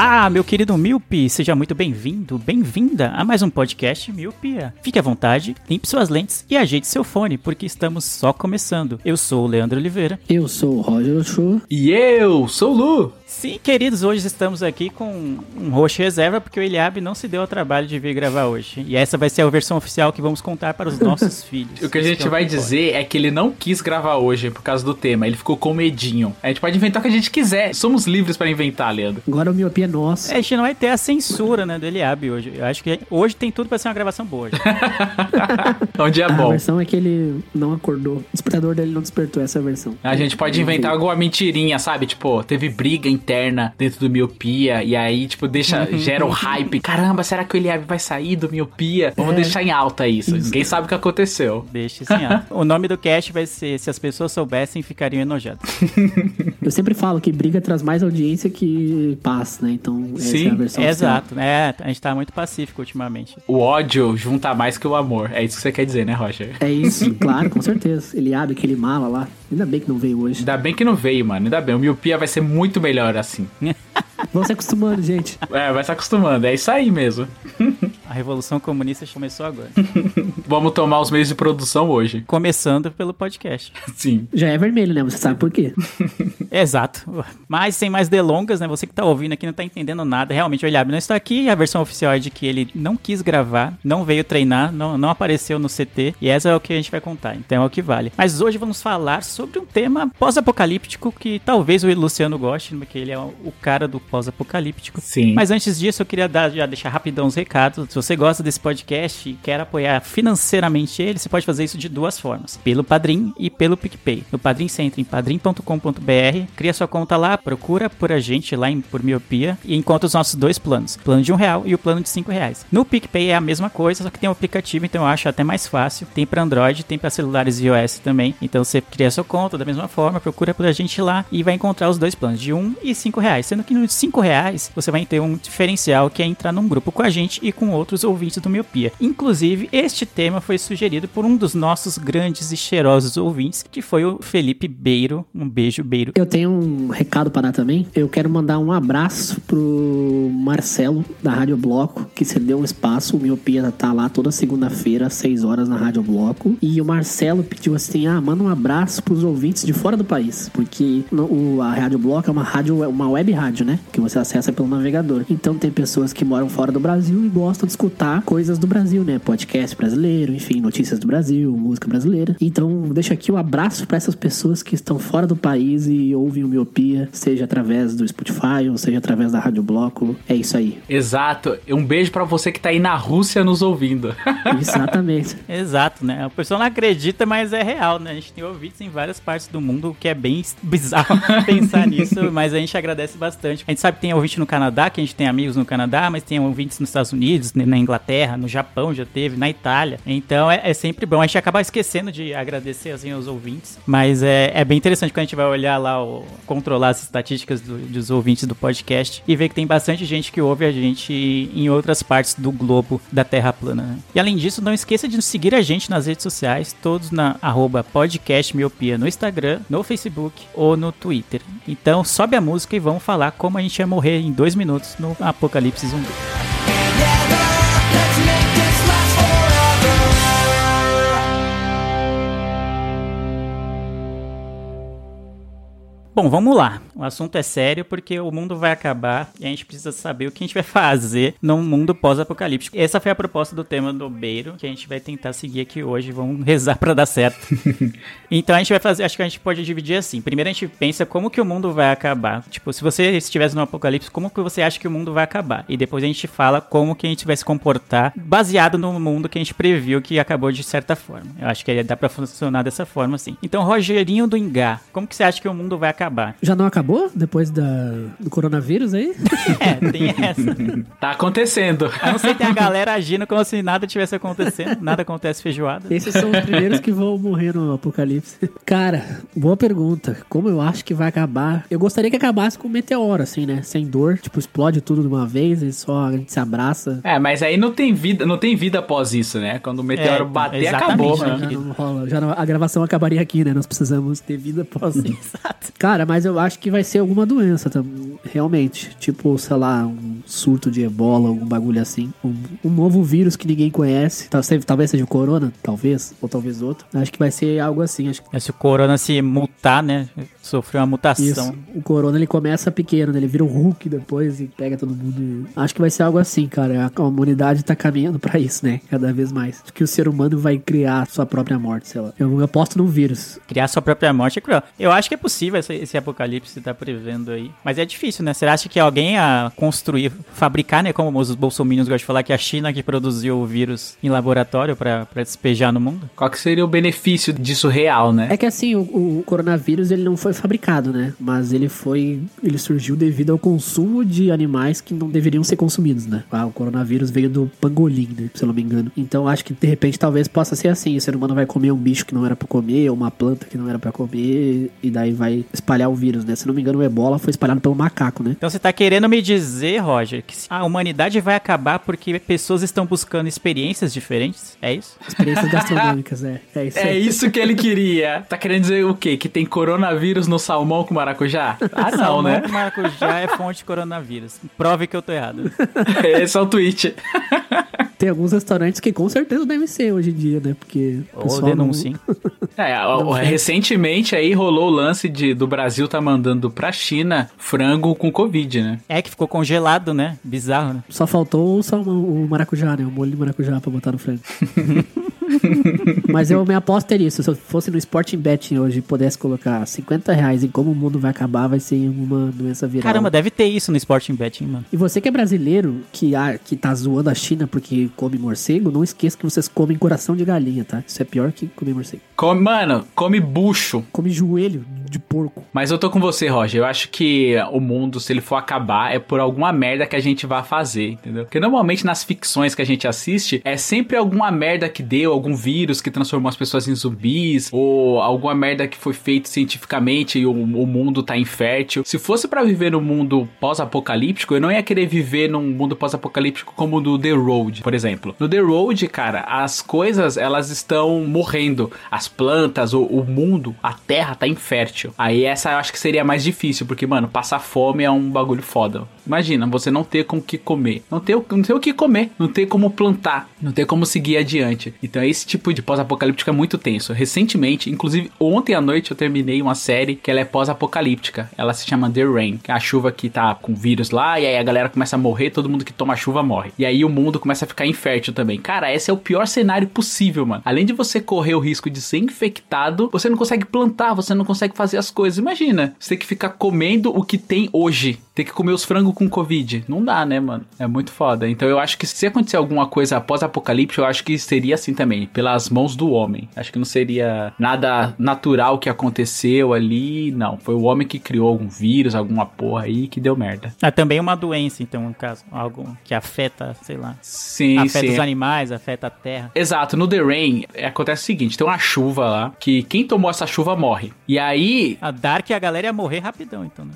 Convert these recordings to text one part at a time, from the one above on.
Olá, meu querido Miopi, seja muito bem-vindo, bem-vinda a mais um podcast Miopia. Fique à vontade, limpe suas lentes e ajeite seu fone, porque estamos só começando. Eu sou o Leandro Oliveira. Eu sou o Roger Ochoa. E eu sou o Lu. Sim, queridos, hoje estamos aqui com um roxo reserva, porque o Eliabe não se deu ao trabalho de vir gravar hoje. E essa vai ser a versão oficial que vamos contar para os nossos filhos. O que a gente Então, vai dizer é que ele não quis gravar hoje por causa do tema. Ele ficou com medinho. A gente pode inventar o que a gente quiser. Somos livres pra inventar, Leandro. Agora o miopia é nosso. É, a gente não vai ter a censura, né, do Eliabe hoje. Eu acho que hoje tem tudo para ser uma gravação boa. gente. É um dia a bom. versão é que ele não acordou. O despertador dele não despertou essa é a versão. A gente pode inventar alguma mentirinha, sabe? Tipo, teve briga interna dentro do Miopia e aí, tipo, deixa, gera o hype. Caramba, será que o Eliabe vai sair do Miopia? Vamos deixar em alta isso. Ninguém sabe o que aconteceu. Deixa assim, ó. O nome do cast vai ser Se as pessoas soubessem, ficariam enojadas. Eu sempre falo que briga traz mais audiência que paz, né? Então essa Sim, é a versão oficial. Exato, né? A gente tá muito pacífico ultimamente. O ódio junta mais que o amor. É isso que você quer dizer, né, Roger? É isso, claro, com certeza. Ele abre aquele mala lá. Ainda bem que não veio hoje. Ainda bem que não veio, mano. Ainda bem. O Miopia vai ser muito melhor assim. Vão se acostumando, gente. É, vai se acostumando. É isso aí mesmo. A Revolução Comunista começou agora. Vamos tomar os meios de produção hoje. Começando pelo podcast. Sim. Já é vermelho, né? Você sabe por quê? Exato. Mas sem mais delongas, né? Você que tá ouvindo aqui não tá entendendo nada. Realmente o Eliabe não está aqui. A versão oficial é de que ele não quis gravar, não veio treinar, não, não apareceu no CT. E essa é o que a gente vai contar. Então é o que vale. Mas hoje vamos falar sobre um tema pós-apocalíptico que talvez o Luciano goste, porque ele é o cara do pós-apocalíptico. Sim. Mas antes disso, eu queria dar, já deixar rapidão os recados. Se você gosta desse podcast e quer apoiar financeiramente ele, você pode fazer isso de duas formas: pelo Padrim e pelo PicPay. No Padrim, você entra em padrim.com.br, cria sua conta lá, procura por a gente lá em Por Miopia e encontra os nossos dois planos: o plano de um real e o plano de cinco reais. No PicPay é a mesma coisa, só que tem um aplicativo, então eu acho até mais fácil. Tem para Android, tem para celulares iOS também. Então você cria sua conta da mesma forma, procura por a gente lá e vai encontrar os dois planos, de um e cinco reais. Sendo que nos cinco reais você vai ter um diferencial que é entrar num grupo com a gente e com outros ouvintes do Miopia. Inclusive, este tema foi sugerido por um dos nossos grandes e cheirosos ouvintes, que foi o Felipe Beiro. Um beijo, Beiro. Eu tenho um recado para dar também. Eu quero mandar um abraço pro Marcelo, da Rádio Bloco, que cedeu um espaço. O Miopia tá lá toda segunda-feira, às 6 horas, na Rádio Bloco. E o Marcelo pediu assim: ah, manda um abraço pros ouvintes de fora do país. Porque a Rádio Bloco é uma rádio, é uma web rádio, né? Que você acessa pelo navegador. Então tem pessoas que moram fora do Brasil e gostam de escutar coisas do Brasil, né? Podcast brasileiro, enfim, notícias do Brasil, música brasileira. Então deixa aqui o abraço para essas pessoas que estão fora do país e ouvem o Miopia, seja através do Spotify ou seja através da Rádio Bloco. É isso aí. Exato. Um beijo pra você que tá aí na Rússia nos ouvindo. Exatamente. Exato, né? O pessoal não acredita, mas é real, né? A gente tem ouvintes em várias partes do mundo, o que é bem bizarro pensar nisso, mas a gente agradece bastante. A gente sabe que tem ouvinte no Canadá, que a gente tem amigos no Canadá, mas tem ouvintes nos Estados Unidos, né, na Inglaterra, no Japão já teve, na Itália. Então é, é sempre bom. A gente acaba esquecendo de agradecer assim aos ouvintes, mas é, é bem interessante quando a gente vai olhar lá, o, controlar as estatísticas do- dos ouvintes do podcast e ver que tem bastante gente que ouve a gente em outras partes do globo da Terra plana. né? E além disso, não esqueça de seguir a gente nas redes sociais, todos na arroba podcast miopia no Instagram, no Facebook ou no Twitter. Então sobe a música e vamos falar como a gente ia morrer em dois minutos no Apocalipse Zumbi. Bom, vamos lá. O assunto é sério porque o mundo vai acabar e a gente precisa saber o que a gente vai fazer num mundo pós-apocalíptico. Essa foi a proposta do tema do Beiro, que a gente vai tentar seguir aqui hoje. Vamos rezar pra dar certo. então a gente vai fazer, acho que a gente pode dividir assim. Primeiro a gente pensa como que o mundo vai acabar. Tipo, se você estivesse no apocalipse, como que você acha que o mundo vai acabar? E depois a gente fala como que a gente vai se comportar baseado no mundo que a gente previu que acabou de certa forma. Eu acho que dá pra funcionar dessa forma assim. Então, Rogerinho do Ingá, como que você acha que o mundo vai acabar? Já não acabou depois da, do coronavírus aí? É, tem essa. Tá acontecendo. A não ser que tem a galera agindo como se nada tivesse acontecendo, nada acontece feijoada. Esses são os primeiros que vão morrer no apocalipse. Cara, boa pergunta. Como eu acho que vai acabar? Eu gostaria que acabasse com um meteoro, assim, né? Sem dor. Tipo, explode tudo de uma vez e só a gente se abraça. É, mas aí não tem vida, não tem vida após isso, né? Quando o meteoro É, bater, acabou, né? Já não rola. Já não- a gravação acabaria aqui, né? Nós precisamos ter vida após isso. Cara, mas eu acho que vai ser alguma doença também. Realmente. Tipo, sei lá, um surto de ebola, algum bagulho assim. Um, um novo vírus que ninguém conhece. Se- Talvez seja o corona, talvez. Ou talvez outro. Acho que vai ser algo assim. Acho que É, Se o corona se mutar, né? Sofreu uma mutação. isso. O corona ele começa pequeno, né? Ele vira um Hulk depois e pega todo mundo. Acho que vai ser algo assim, cara. A humanidade tá caminhando pra isso, né? Cada vez mais. Que o ser humano vai criar sua própria morte, sei lá. Eu aposto num vírus. Criar sua própria morte é cruel. Eu acho que é possível esse, esse apocalipse tá prevendo aí. Mas é difícil, né? Você acha que alguém a construir, fabricar, né? Como os bolsominions gostam de falar, que a China que produziu o vírus em laboratório pra pra despejar no mundo? Qual que seria o benefício disso real, né? É que assim, o, o coronavírus ele não foi fabricado, né? Mas ele foi. Ele surgiu devido ao consumo de animais que não deveriam ser consumidos, né? Ah, o coronavírus veio do pangolim, né? Se eu não me engano. Então acho que de repente talvez possa ser assim: o ser humano vai comer um bicho que não era pra comer, ou uma planta que não era pra comer, e daí vai espalhar o vírus, né? Se não me engano, o ebola foi espalhado pelo macaco, né? Então você tá querendo me dizer, Roger, que a humanidade vai acabar porque pessoas estão buscando experiências diferentes? É isso? Experiências gastronômicas, é. É isso É isso que ele queria. Tá querendo dizer o quê? Que tem coronavírus no salmão com maracujá? Ah, não, Salmão né? com maracujá é fonte de coronavírus. Prove que eu tô errado. Esse é o tweet. Tem alguns restaurantes que com certeza devem ser hoje em dia, né? Porque. o Ou não- denúncia, hein? É, o- recentemente aí rolou o lance de, do Brasil tá mandando pra China frango com Covid, né? É que ficou congelado, né? Bizarro, né? Só faltou o salmão, o maracujá, né? O molho de maracujá pra botar no frango. Mas eu me aposto é isso. Se eu fosse no Sporting Betting hoje e pudesse colocar 50 reais em como o mundo vai acabar, vai ser uma doença viral. Caramba, deve ter isso no Sporting Betting, mano. E você que é brasileiro, que, ah, que tá zoando a China porque come morcego, não esqueça que vocês comem coração de galinha, tá? Isso é pior que comer morcego. Come, mano, come bucho. Come joelho de porco. Mas eu tô com você, Roger. Eu acho que o mundo, se ele for acabar, é por alguma merda que a gente vai fazer, entendeu? Porque normalmente nas ficções que a gente assiste, é sempre alguma merda que deu, algum vírus que transformou as pessoas em zumbis, ou alguma merda que foi feito cientificamente e o, o mundo tá infértil. Se fosse pra viver num mundo pós-apocalíptico, eu não ia querer viver num mundo pós-apocalíptico como o do The Road, por exemplo. No The Road, cara, as coisas, elas estão morrendo. As plantas, o, o mundo, a terra tá infértil. Aí essa eu acho que seria mais difícil, porque, mano, passar fome é um bagulho foda. Imagina, você não ter com o que comer. Não ter, não ter o que comer. Não ter como plantar. Não ter como seguir adiante. Então esse tipo de pós-apocalíptico é muito tenso. Recentemente, inclusive ontem à noite eu terminei uma série que ela é pós-apocalíptica. Ela se chama The Rain, é a chuva que tá com vírus lá, e aí a galera começa a morrer, todo mundo que toma chuva morre. E aí o mundo começa a ficar infértil também. Cara, esse é o pior cenário possível, mano. Além de você correr o risco de ser infectado, você não consegue plantar, você não consegue fazer as coisas. Imagina, você tem que ficar comendo o que tem hoje. Tem que comer os frangos com Covid. Não dá, né, mano? É muito foda. Então eu acho que se acontecer alguma coisa após apocalipse, eu acho que seria assim também, pelas mãos do homem. Acho que não seria nada natural que aconteceu ali, não. Foi o homem que criou algum vírus, alguma porra aí que deu merda. É também uma doença, então, no caso. Algo que afeta, sei lá. Sim, afeta sim. os animais, afeta a terra. Exato, no The Rain é, acontece o seguinte: tem uma chuva lá, que quem tomou essa chuva morre. E aí. A Dark e a galera ia morrer rapidão, então, né?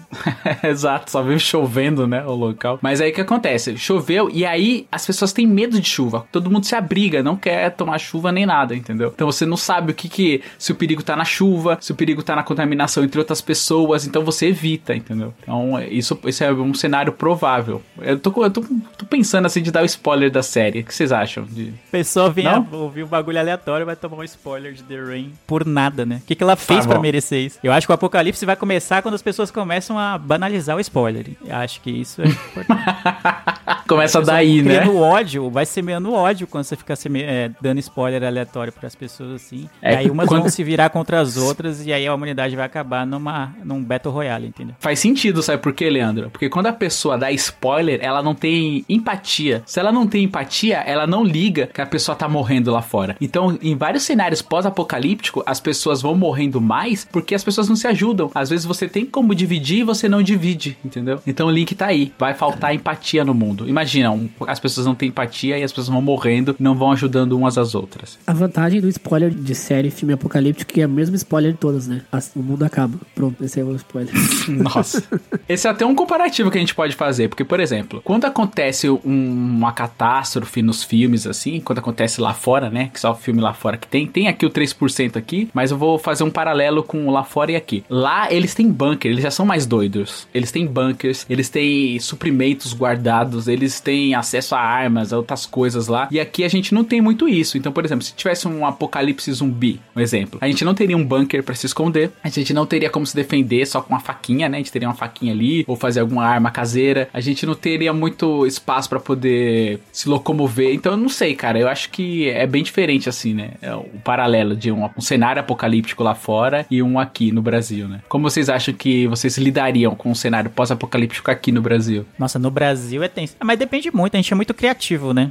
Exato, só vive chovendo, né, o local. Mas aí o que acontece? Choveu e aí as pessoas têm medo de chuva. Todo mundo se abriga, não quer tomar chuva nem nada, entendeu? Então você não sabe o que que se o perigo tá na chuva, se o perigo tá na contaminação entre outras pessoas, então você evita, entendeu? Então isso, isso é um cenário provável. Eu tô, eu tô, tô pensando assim de dar o spoiler da série. O que vocês acham? De... Pessoa vem a- ouvir um bagulho aleatório vai tomar um spoiler de The Rain por nada, né? O que, que ela fez Tá pra bom. merecer isso? Eu acho que o apocalipse vai começar quando as pessoas começam a banalizar o spoiler. Eu acho que isso é importante. Começa daí, né? Criando ódio, vai semeando ódio quando você fica seme- é, dando spoiler aleatório pras pessoas assim. É, e aí umas quando- vão se virar contra as outras e aí a humanidade vai acabar numa, num Battle Royale, entendeu? Faz sentido, sabe por quê, Leandro? Porque quando a pessoa dá spoiler, ela não tem empatia. Se ela não tem empatia, ela não liga que a pessoa tá morrendo lá fora. Então, em vários cenários pós-apocalíptico, as pessoas vão morrendo mais porque as pessoas não se ajudam. Às vezes você tem como dividir e você não divide, entendeu? Então o link tá aí. Vai faltar empatia no mundo. Imagina, um- as pessoas não têm empatia e as pessoas vão morrendo, não vão ajudando umas às outras. A vantagem do spoiler de série, filme apocalíptico, que é o mesmo spoiler de todas, né? As- O mundo acaba. Pronto, esse é o spoiler. Nossa. Esse é até um comparativo que a gente pode fazer, porque, por exemplo, quando acontece um- uma catástrofe nos filmes, assim, quando acontece lá fora, né? Que só o filme lá fora que tem, tem aqui o 3% aqui, mas eu vou fazer um paralelo com lá fora e aqui. Lá eles têm bunker, eles já são mais doidos. Eles têm bunkers, eles têm suprimentos guardados, eles têm acesso a armas, a outras coisas lá. E aqui a gente não tem muito isso. Então, por exemplo, se tivesse um apocalipse zumbi, um exemplo, a gente não teria um bunker pra se esconder, a gente não teria como se defender só com uma faquinha, né? A gente teria uma faquinha ali ou fazer alguma arma caseira. A gente não teria muito espaço pra poder se locomover. Então, eu não sei, cara. Eu acho que é bem diferente assim, né? É o paralelo de um, um cenário apocalíptico lá fora e um aqui no Brasil, né? Como vocês acham que vocês lidariam com um cenário pós-apocalíptico aqui no Brasil? Nossa, no Brasil é tenso. Ah, Mas depende muito, a gente é muito criativo, né?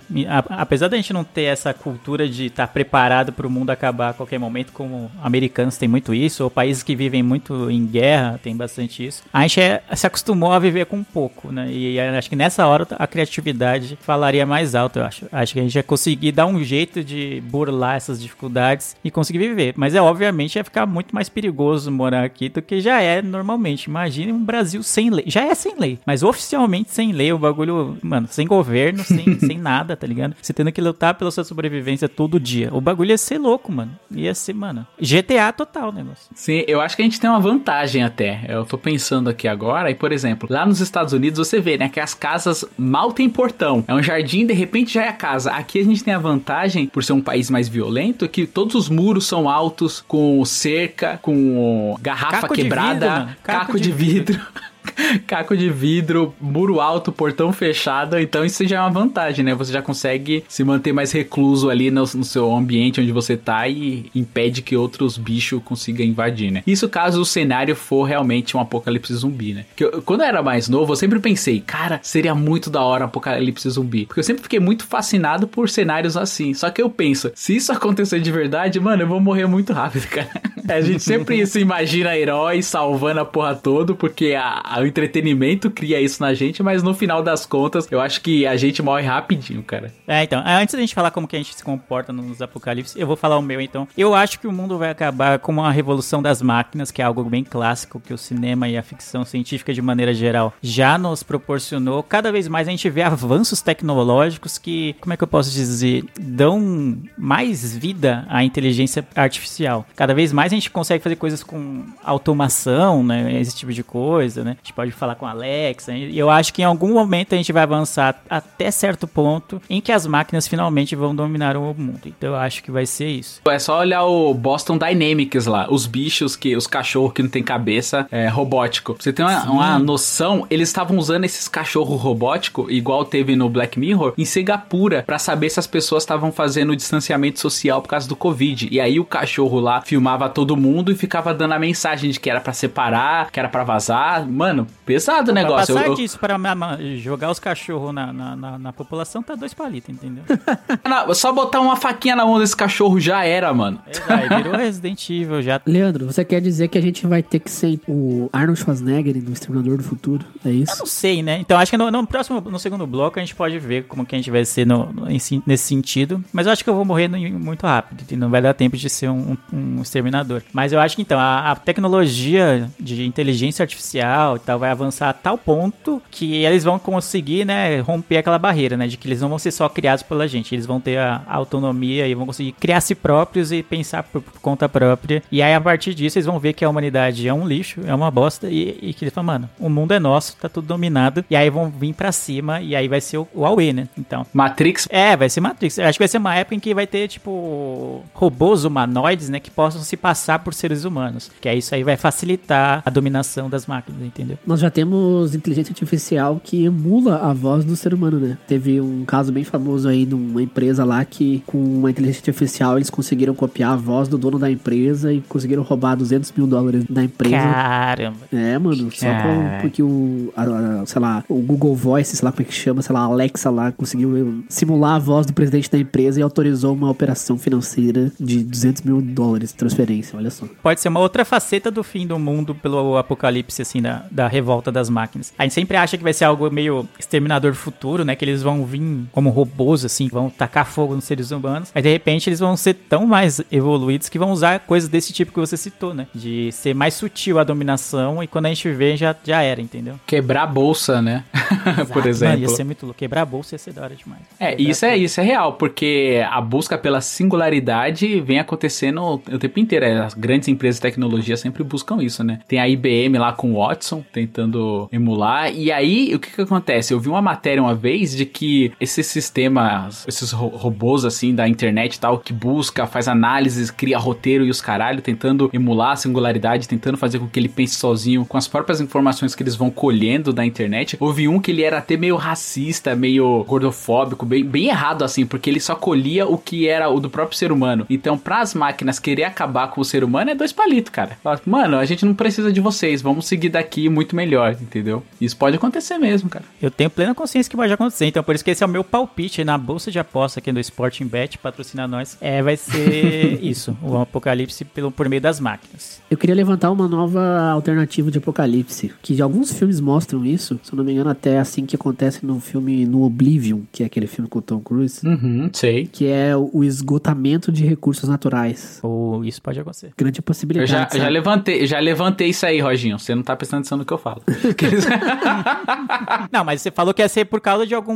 Apesar da gente não ter essa cultura de estar preparado para o mundo acabar a qualquer momento, como americanos têm muito isso, ou países que vivem muito em guerra tem bastante isso, a gente é- se acostumou a viver com pouco, né? E acho que nessa hora a criatividade falaria mais alto, eu acho. Acho que a gente ia conseguir dar um jeito de burlar essas dificuldades e conseguir viver. Mas é obviamente ia ficar muito mais perigoso morar aqui do que já é normalmente. Imagine um Brasil sem lei. Já é sem lei, mas oficialmente sem lei, o bagulho, mano, sem governo, sem, sem nada, tá ligado? Você tendo que lutar pela sua sobrevivência todo dia. O bagulho ia ser louco, mano. Ia ser, mano, GTA total o negócio. Sim, eu acho que a gente tem uma vantagem até. Eu tô pensando aqui agora, e por exemplo, lá nos Estados Unidos você vê, né, que as casas mal tem portão. É um jardim, de repente já é a casa. Aqui a gente tem a vantagem, por ser um país mais violento, que todos os muros são altos, com cerca, com garrafa Caco de quebrada, vidro, mano. caco, de vidro. Caco de vidro, muro alto, portão fechado, então isso já é uma vantagem, né? Você já consegue se manter mais recluso ali no, no seu ambiente onde você tá e impede que outros bichos consigam invadir, né? Isso caso o cenário for realmente um apocalipse zumbi, né? Que eu- quando eu era mais novo, eu sempre pensei, cara, seria muito da hora um apocalipse zumbi. Porque eu sempre fiquei muito fascinado por cenários assim. Só que eu penso, se isso acontecer de verdade, mano, eu vou morrer muito rápido, cara. A gente sempre se imagina heróis salvando a porra toda, porque a, a- o entretenimento cria isso na gente, mas no final das contas, eu acho que a gente morre rapidinho, cara. É, então, antes da gente falar como que a gente se comporta nos apocalipse, eu vou falar o meu então. Eu acho que o mundo vai acabar com uma revolução das máquinas, que é algo bem clássico que o cinema e a ficção científica de maneira geral já nos proporcionou. Cada vez mais a gente vê avanços tecnológicos que, como é que eu posso dizer, dão mais vida à inteligência artificial. Cada vez mais a gente consegue fazer coisas com automação, né, esse tipo de coisa, né? Gente pode falar com a Alexa. E eu acho que em algum momento a gente vai avançar até certo ponto em que as máquinas finalmente vão dominar o mundo. Então eu acho que vai ser isso. É só olhar o Boston Dynamics lá, os bichos que, os cachorros que não tem cabeça, é robótico. Pra Você tem uma, uma noção, eles estavam usando esses cachorros robóticos, igual teve no Black Mirror, em Singapura, pra saber se as pessoas estavam fazendo distanciamento social por causa do Covid. E aí o cachorro lá filmava todo mundo e ficava dando a mensagem de que era pra separar, que era pra vazar. Mano, pesado o Pra negócio. passar Eu- eu- disso ma- jogar os cachorros na, na, na- na população, tá dois palitos, entendeu? Não, só botar uma faquinha na mão desse cachorro já era, mano. Exato, virou Resident Evil já. Leandro, você quer dizer que a gente vai ter que ser o Arnold Schwarzenegger no Exterminador do Futuro? É Eu isso? não sei, né? Então acho que no, no próximo, no segundo bloco a gente pode ver como que a gente vai ser no, no- nesse sentido. Mas eu acho que eu vou morrer no- muito rápido. E não vai dar tempo de ser um, um exterminador. exterminador. Mas eu acho que então a, a tecnologia de inteligência artificial e tal vai avançar a tal ponto que eles vão conseguir, né, romper aquela barreira, né, de que eles não vão ser só criados pela gente, eles vão ter a, autonomia e vão conseguir criar si próprios e pensar por, conta própria. E aí a partir disso eles vão ver que a humanidade é um lixo, é uma bosta e, e que eles falam, mano, o mundo é nosso, tá tudo dominado. E aí vão vir pra cima e aí vai ser o, o Huawei, né? Então, Matrix. é, vai ser Matrix. Eu acho que vai ser uma época em que vai ter, tipo, robôs humanoides, né, que possam se passar por seres humanos. Que aí isso aí vai facilitar a dominação das máquinas, entendeu? Nós já temos inteligência artificial que emula a voz do ser humano, né? Teve um caso bem famoso aí de uma empresa lá que, com uma inteligência artificial, eles conseguiram copiar a voz do dono da empresa e conseguiram roubar 200 mil dólares da empresa. Caramba. É, mano, só porque o, a- a- sei lá, o Google Voice, sei lá como é que chama, sei lá, a Alexa lá, conseguiu simular a voz do presidente da empresa e autorizou uma operação financeira de 200 mil dólares de transferência, olha só. Pode ser uma outra faceta do fim do mundo pelo apocalipse, assim, da, da revolta das máquinas. A gente sempre acha que vai ser algo meio exterminador futuro, né? Que eles vão vir como robôs, assim, vão tacar fogo nos seres humanos. Mas de repente eles vão ser tão mais evoluídos que vão usar coisas desse tipo que você citou, né? De ser mais sutil a dominação e quando a gente vê já, já era, entendeu? Quebrar a bolsa, né? Por Mano, exemplo. ia ser muito louco. Quebrar a bolsa ia ser da hora demais. É, Quebrar isso é isso é real, porque a busca pela singularidade vem acontecendo o tempo inteiro. É, As grandes empresas de tecnologia sempre buscam isso, né? Tem a IBM lá com o Watson tentando emular. E aí, o que que acontece? Eu vi uma matéria uma vez de que esses sistemas, esses ro- robôs assim da internet e tal, que busca, faz análises, cria roteiro e os caralho, tentando emular a singularidade, tentando fazer com que ele pense sozinho com as próprias informações que eles vão colhendo da internet. Houve um que ele era até meio racista, meio gordofóbico, bem, bem errado assim, porque ele só colhia o que era o do próprio ser humano. Então, pras máquinas querer acabar com o ser humano é dois palitos, cara. Mano, a gente não precisa de vocês, vamos seguir daqui muito melhor, entendeu? Isso pode acontecer mesmo, cara. Eu tenho plena consciência que pode acontecer, então por isso que esse é o meu palpite na bolsa de aposta aqui do Sporting Bet, patrocina nós. É, vai ser isso, o apocalipse pelo, por meio das máquinas. Eu queria levantar uma nova alternativa de apocalipse, que alguns filmes mostram isso, se eu não me engano até assim que acontece no filme No Oblivion, que é aquele filme com o Tom Cruise, Uhum, sei. que é o esgotamento de recursos naturais. Ou isso pode acontecer. Grande Eu possibilidade. já, já sabe? levantei, já levantei isso aí, Roginho. Você não tá prestando atenção no que eu falo. Não, mas você falou que ia ser por causa de algum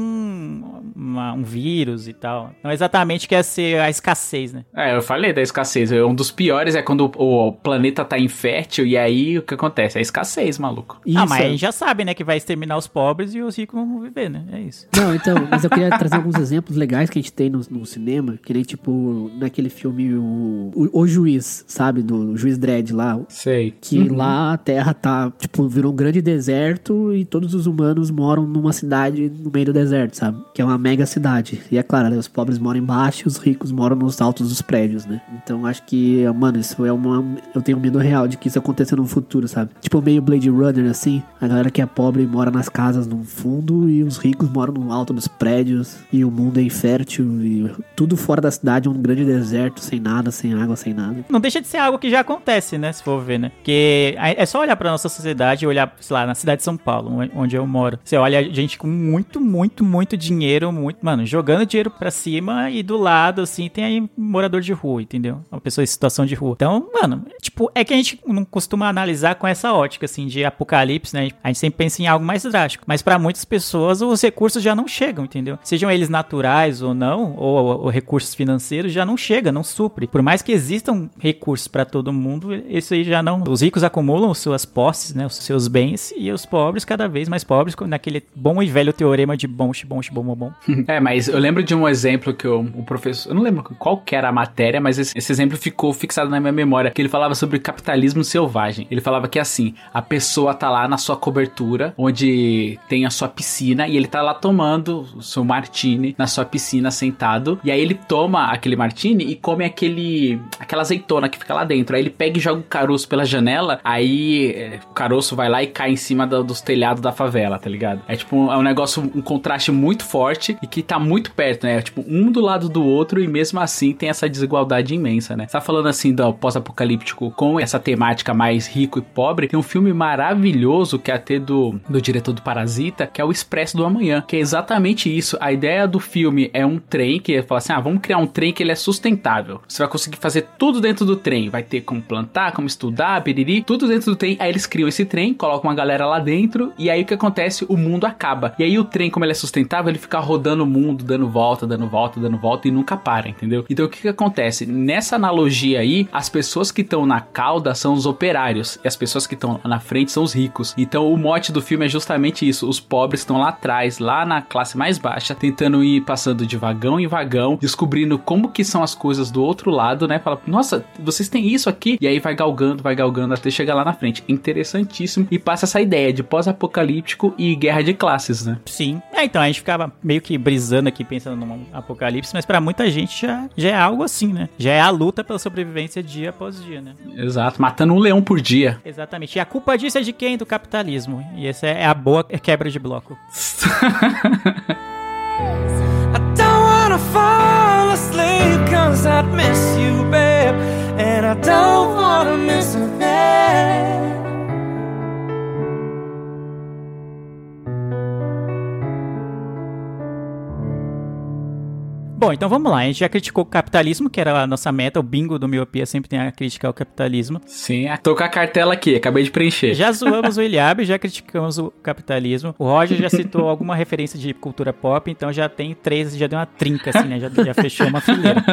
uma- um vírus e tal. Não exatamente que ia ser a escassez, né? É, eu falei da escassez. Um dos piores é quando o, o planeta tá infértil e aí o que acontece? É escassez, maluco. Isso. Ah, mas a gente já sabe, né, que vai exterminar os pobres e os ricos vão viver, né? É isso. Não, então, mas eu queria trazer alguns exemplos legais que a gente tem no, no cinema, que nem tipo naquele filme o, o, O Juiz, sabe? Do Juiz Dredd lá. Sei. Que lá a Terra tá, tipo, virou um grande deserto e todos os humanos moram numa cidade no meio do deserto, sabe? Que é uma mega cidade. E é claro, né, os pobres moram embaixo e os ricos moram nos altos dos prédios, né? Então acho que, mano, isso é uma. Eu tenho medo real de que isso aconteça no futuro, sabe? Tipo meio Blade Runner, assim. A galera que é pobre mora nas casas no fundo e os ricos moram no alto dos prédios. E o mundo é infértil e tudo fora da cidade é um grande deserto, sem nada, sem água, sem nada. Não deixa de ser algo que já acontece, né? Se for ver, né? Porque é só olhar pra nossa sociedade e olhar, sei lá, na cidade de São Paulo, onde eu moro. Você olha gente com muito, muito, muito dinheiro, muito, mano, jogando dinheiro pra cima e do lado, assim, tem aí morador de rua, entendeu? Uma pessoa em situação de rua. Então, mano, tipo, é que a gente não costuma analisar com essa ótica, assim, de apocalipse, né? A gente sempre pensa em algo mais drástico. Mas pra muitas pessoas, os recursos já não chegam, entendeu? Sejam eles naturais ou não, ou, ou recursos financeiros, já não chega, não supre. Por mais que existam recursos pra todo mundo, isso aí já não. Os ricos acumulam suas posses, né? Os seus bens, e os pobres cada vez mais pobres, naquele bom e velho teorema de bom, bom, bom, bom. É, mas eu lembro de um exemplo que o, professor. Eu não lembro qual era a matéria, mas esse, esse exemplo ficou fixado na minha memória. Que ele falava sobre capitalismo selvagem. Ele falava que assim, a pessoa tá lá na sua cobertura, onde tem a sua piscina, e ele tá lá tomando o seu martini na sua piscina sentado. E aí ele toma aquele martini e come aquele. aquela azeitona que fica lá dentro. Aí ele pega e joga o caroço pela janela. Aí é, o caroço vai lá e cai em cima do- dos telhados da favela, tá ligado? É tipo é um negócio, um contraste muito forte e que tá muito perto, né? É, tipo, um do lado do outro e mesmo assim tem essa desigualdade imensa, né? Você tá falando assim do pós-apocalíptico com essa temática mais rico e pobre. Tem um filme maravilhoso que é até do, do diretor do Parasita, que é o Expresso do Amanhã, que é exatamente isso. A ideia do filme é um trem que fala assim: ah, vamos criar um trem que ele é sustentável. Você vai conseguir fazer tudo dentro do trem. Vai ter como plantar, como estudar, piriri, tudo dentro do trem. Aí eles criam esse trem, colocam uma galera lá dentro, e aí o que acontece? O mundo acaba. E aí o trem, como ele é sustentável, ele fica rodando o mundo, dando volta, dando volta, dando volta e nunca para, entendeu? Então o que que acontece? Nessa analogia aí, as pessoas que estão na cauda são os operários, e as pessoas que estão na frente são os ricos. Então o mote do filme é justamente isso: os pobres estão lá atrás, lá na classe mais baixa, tentando ir passando de vagão em vagão, descobrindo como que são as coisas do outro lado, né? Fala, nossa, vocês têm isso aqui? E aí vai galgando, vai galgando até chegar lá na frente. Interessantíssimo. E passa essa ideia de pós-apocalíptico e guerra de classes, né? Sim. É, então, a gente ficava meio que brisando aqui, pensando num apocalipse, mas pra muita gente já, já é algo assim, né? Já é a luta pela sobrevivência dia após dia, né? Exato, matando um leão por dia. Exatamente. E a culpa disso é de quem? Do capitalismo. E essa é a boa quebra de bloco. I don't wanna fall asleep cause I'd miss you, babe. And I don't wanna miss a thing. Bom, então vamos lá. A gente já criticou o capitalismo, que era a nossa meta. O bingo do Miopia sempre tem a crítica ao capitalismo. Sim, tô com a cartela aqui, acabei de preencher. Já zoamos o Eliabe, já criticamos o capitalismo. O Roger já citou alguma referência de cultura pop, então já tem três, já deu uma trinca, assim, né? Já, já fechou uma fileira.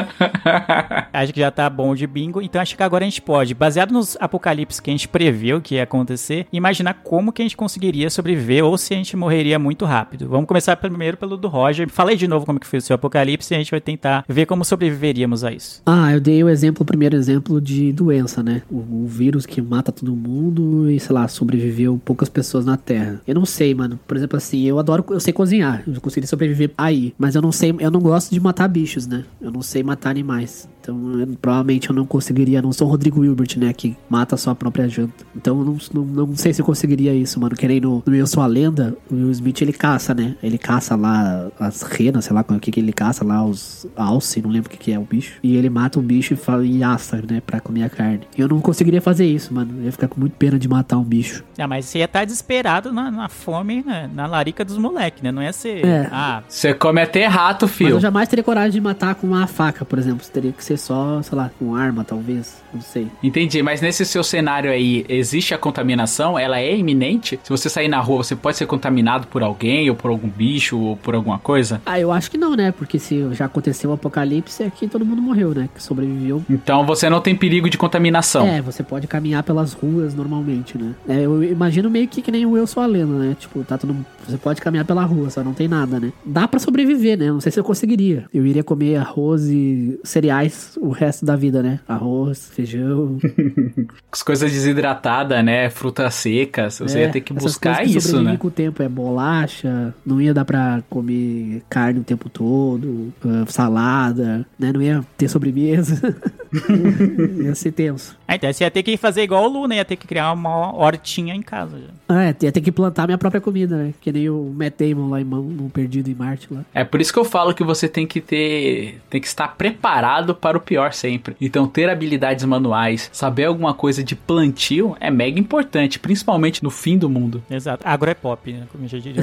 Acho que já tá bom de bingo. Então acho que agora a gente pode, baseado nos apocalipses que a gente previu que ia acontecer, imaginar como que a gente conseguiria sobreviver ou se a gente morreria muito rápido. Vamos começar primeiro pelo do Roger. Falei de novo como que foi o seu apocalipse a gente vai tentar ver como sobreviveríamos a isso. Ah, eu dei o exemplo, o primeiro exemplo de doença, né? O, o vírus que mata todo mundo e, sei lá, sobreviveu poucas pessoas na Terra. Eu não sei, mano. Por exemplo, assim, eu adoro, eu sei cozinhar. Eu consegui sobreviver aí. Mas eu não sei, eu não gosto de matar bichos, né? Eu não sei matar animais. Então, eu- provavelmente eu não conseguiria. Não sou o Rodrigo Wilbert, né? Que mata a sua própria janta. Então, eu não, não, não sei se eu conseguiria isso, mano. Que nem no, no Eu Sou a Lenda, o Will Smith ele caça, né? Ele caça lá as renas, sei lá o que, que ele caça lá, os alce, não lembro o que, que é o bicho. E ele mata o bicho e, fala, e assa, né? Pra comer a carne. Eu não conseguiria fazer isso, mano. Eu ia ficar com muito pena de matar um bicho. Ah, mas você ia estar desesperado na, na fome, né? na larica dos moleques, né? Não ia ser. É. Ah, Você come até rato, Mas filho. eu jamais teria coragem de matar com uma faca, por exemplo. Teria que ser só, sei lá, com arma, talvez. Não sei. Entendi, mas nesse seu cenário aí, existe a contaminação? Ela é iminente? Se você sair na rua, você pode ser contaminado por alguém, ou por algum bicho, ou por alguma coisa? Ah, eu acho que não, né? Porque se já aconteceu o apocalipse, aqui todo mundo morreu, né? Que sobreviveu. Então você não tem perigo de contaminação. É, você pode caminhar pelas ruas normalmente, né? É, eu imagino meio que, que nem o Eu Sou a Lenda, né? Tipo, tá todo mundo... Você pode caminhar pela rua, só não tem nada, né? Dá pra sobreviver, né? Não sei se eu conseguiria. Eu iria comer arroz e cereais o resto da vida, né? Arroz, feijão... As coisas desidratadas, né? Frutas secas. Você É, ia ter que buscar isso, né? com o tempo é bolacha, não ia dar pra comer carne o tempo todo, ah, salada, né? Não ia ter sobremesa. ia ser tenso. ah, então você ia ter que fazer igual o Luna, ia ter que criar uma hortinha em casa. Já. Ah, é, ia ter que plantar minha própria comida, né? Que nem o Matt Damon lá em Mão, no Perdido em Marte lá. É por isso que eu falo que você tem que ter. Tem que estar preparado para o pior sempre. Então, ter habilidades manuais, saber alguma coisa de plantio é mega importante, principalmente no fim do mundo. Exato. Agro é pop, né? Como já diria.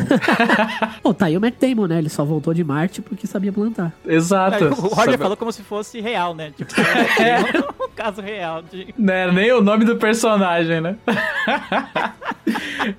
Pô, tá aí o Matt Damon, né? Ele só voltou de Marte porque sabia plantar. Exato. o Roger Sabe- falou como se fosse real, né? Tipo, um caso real. De... Não era nem o nome do personagem, né?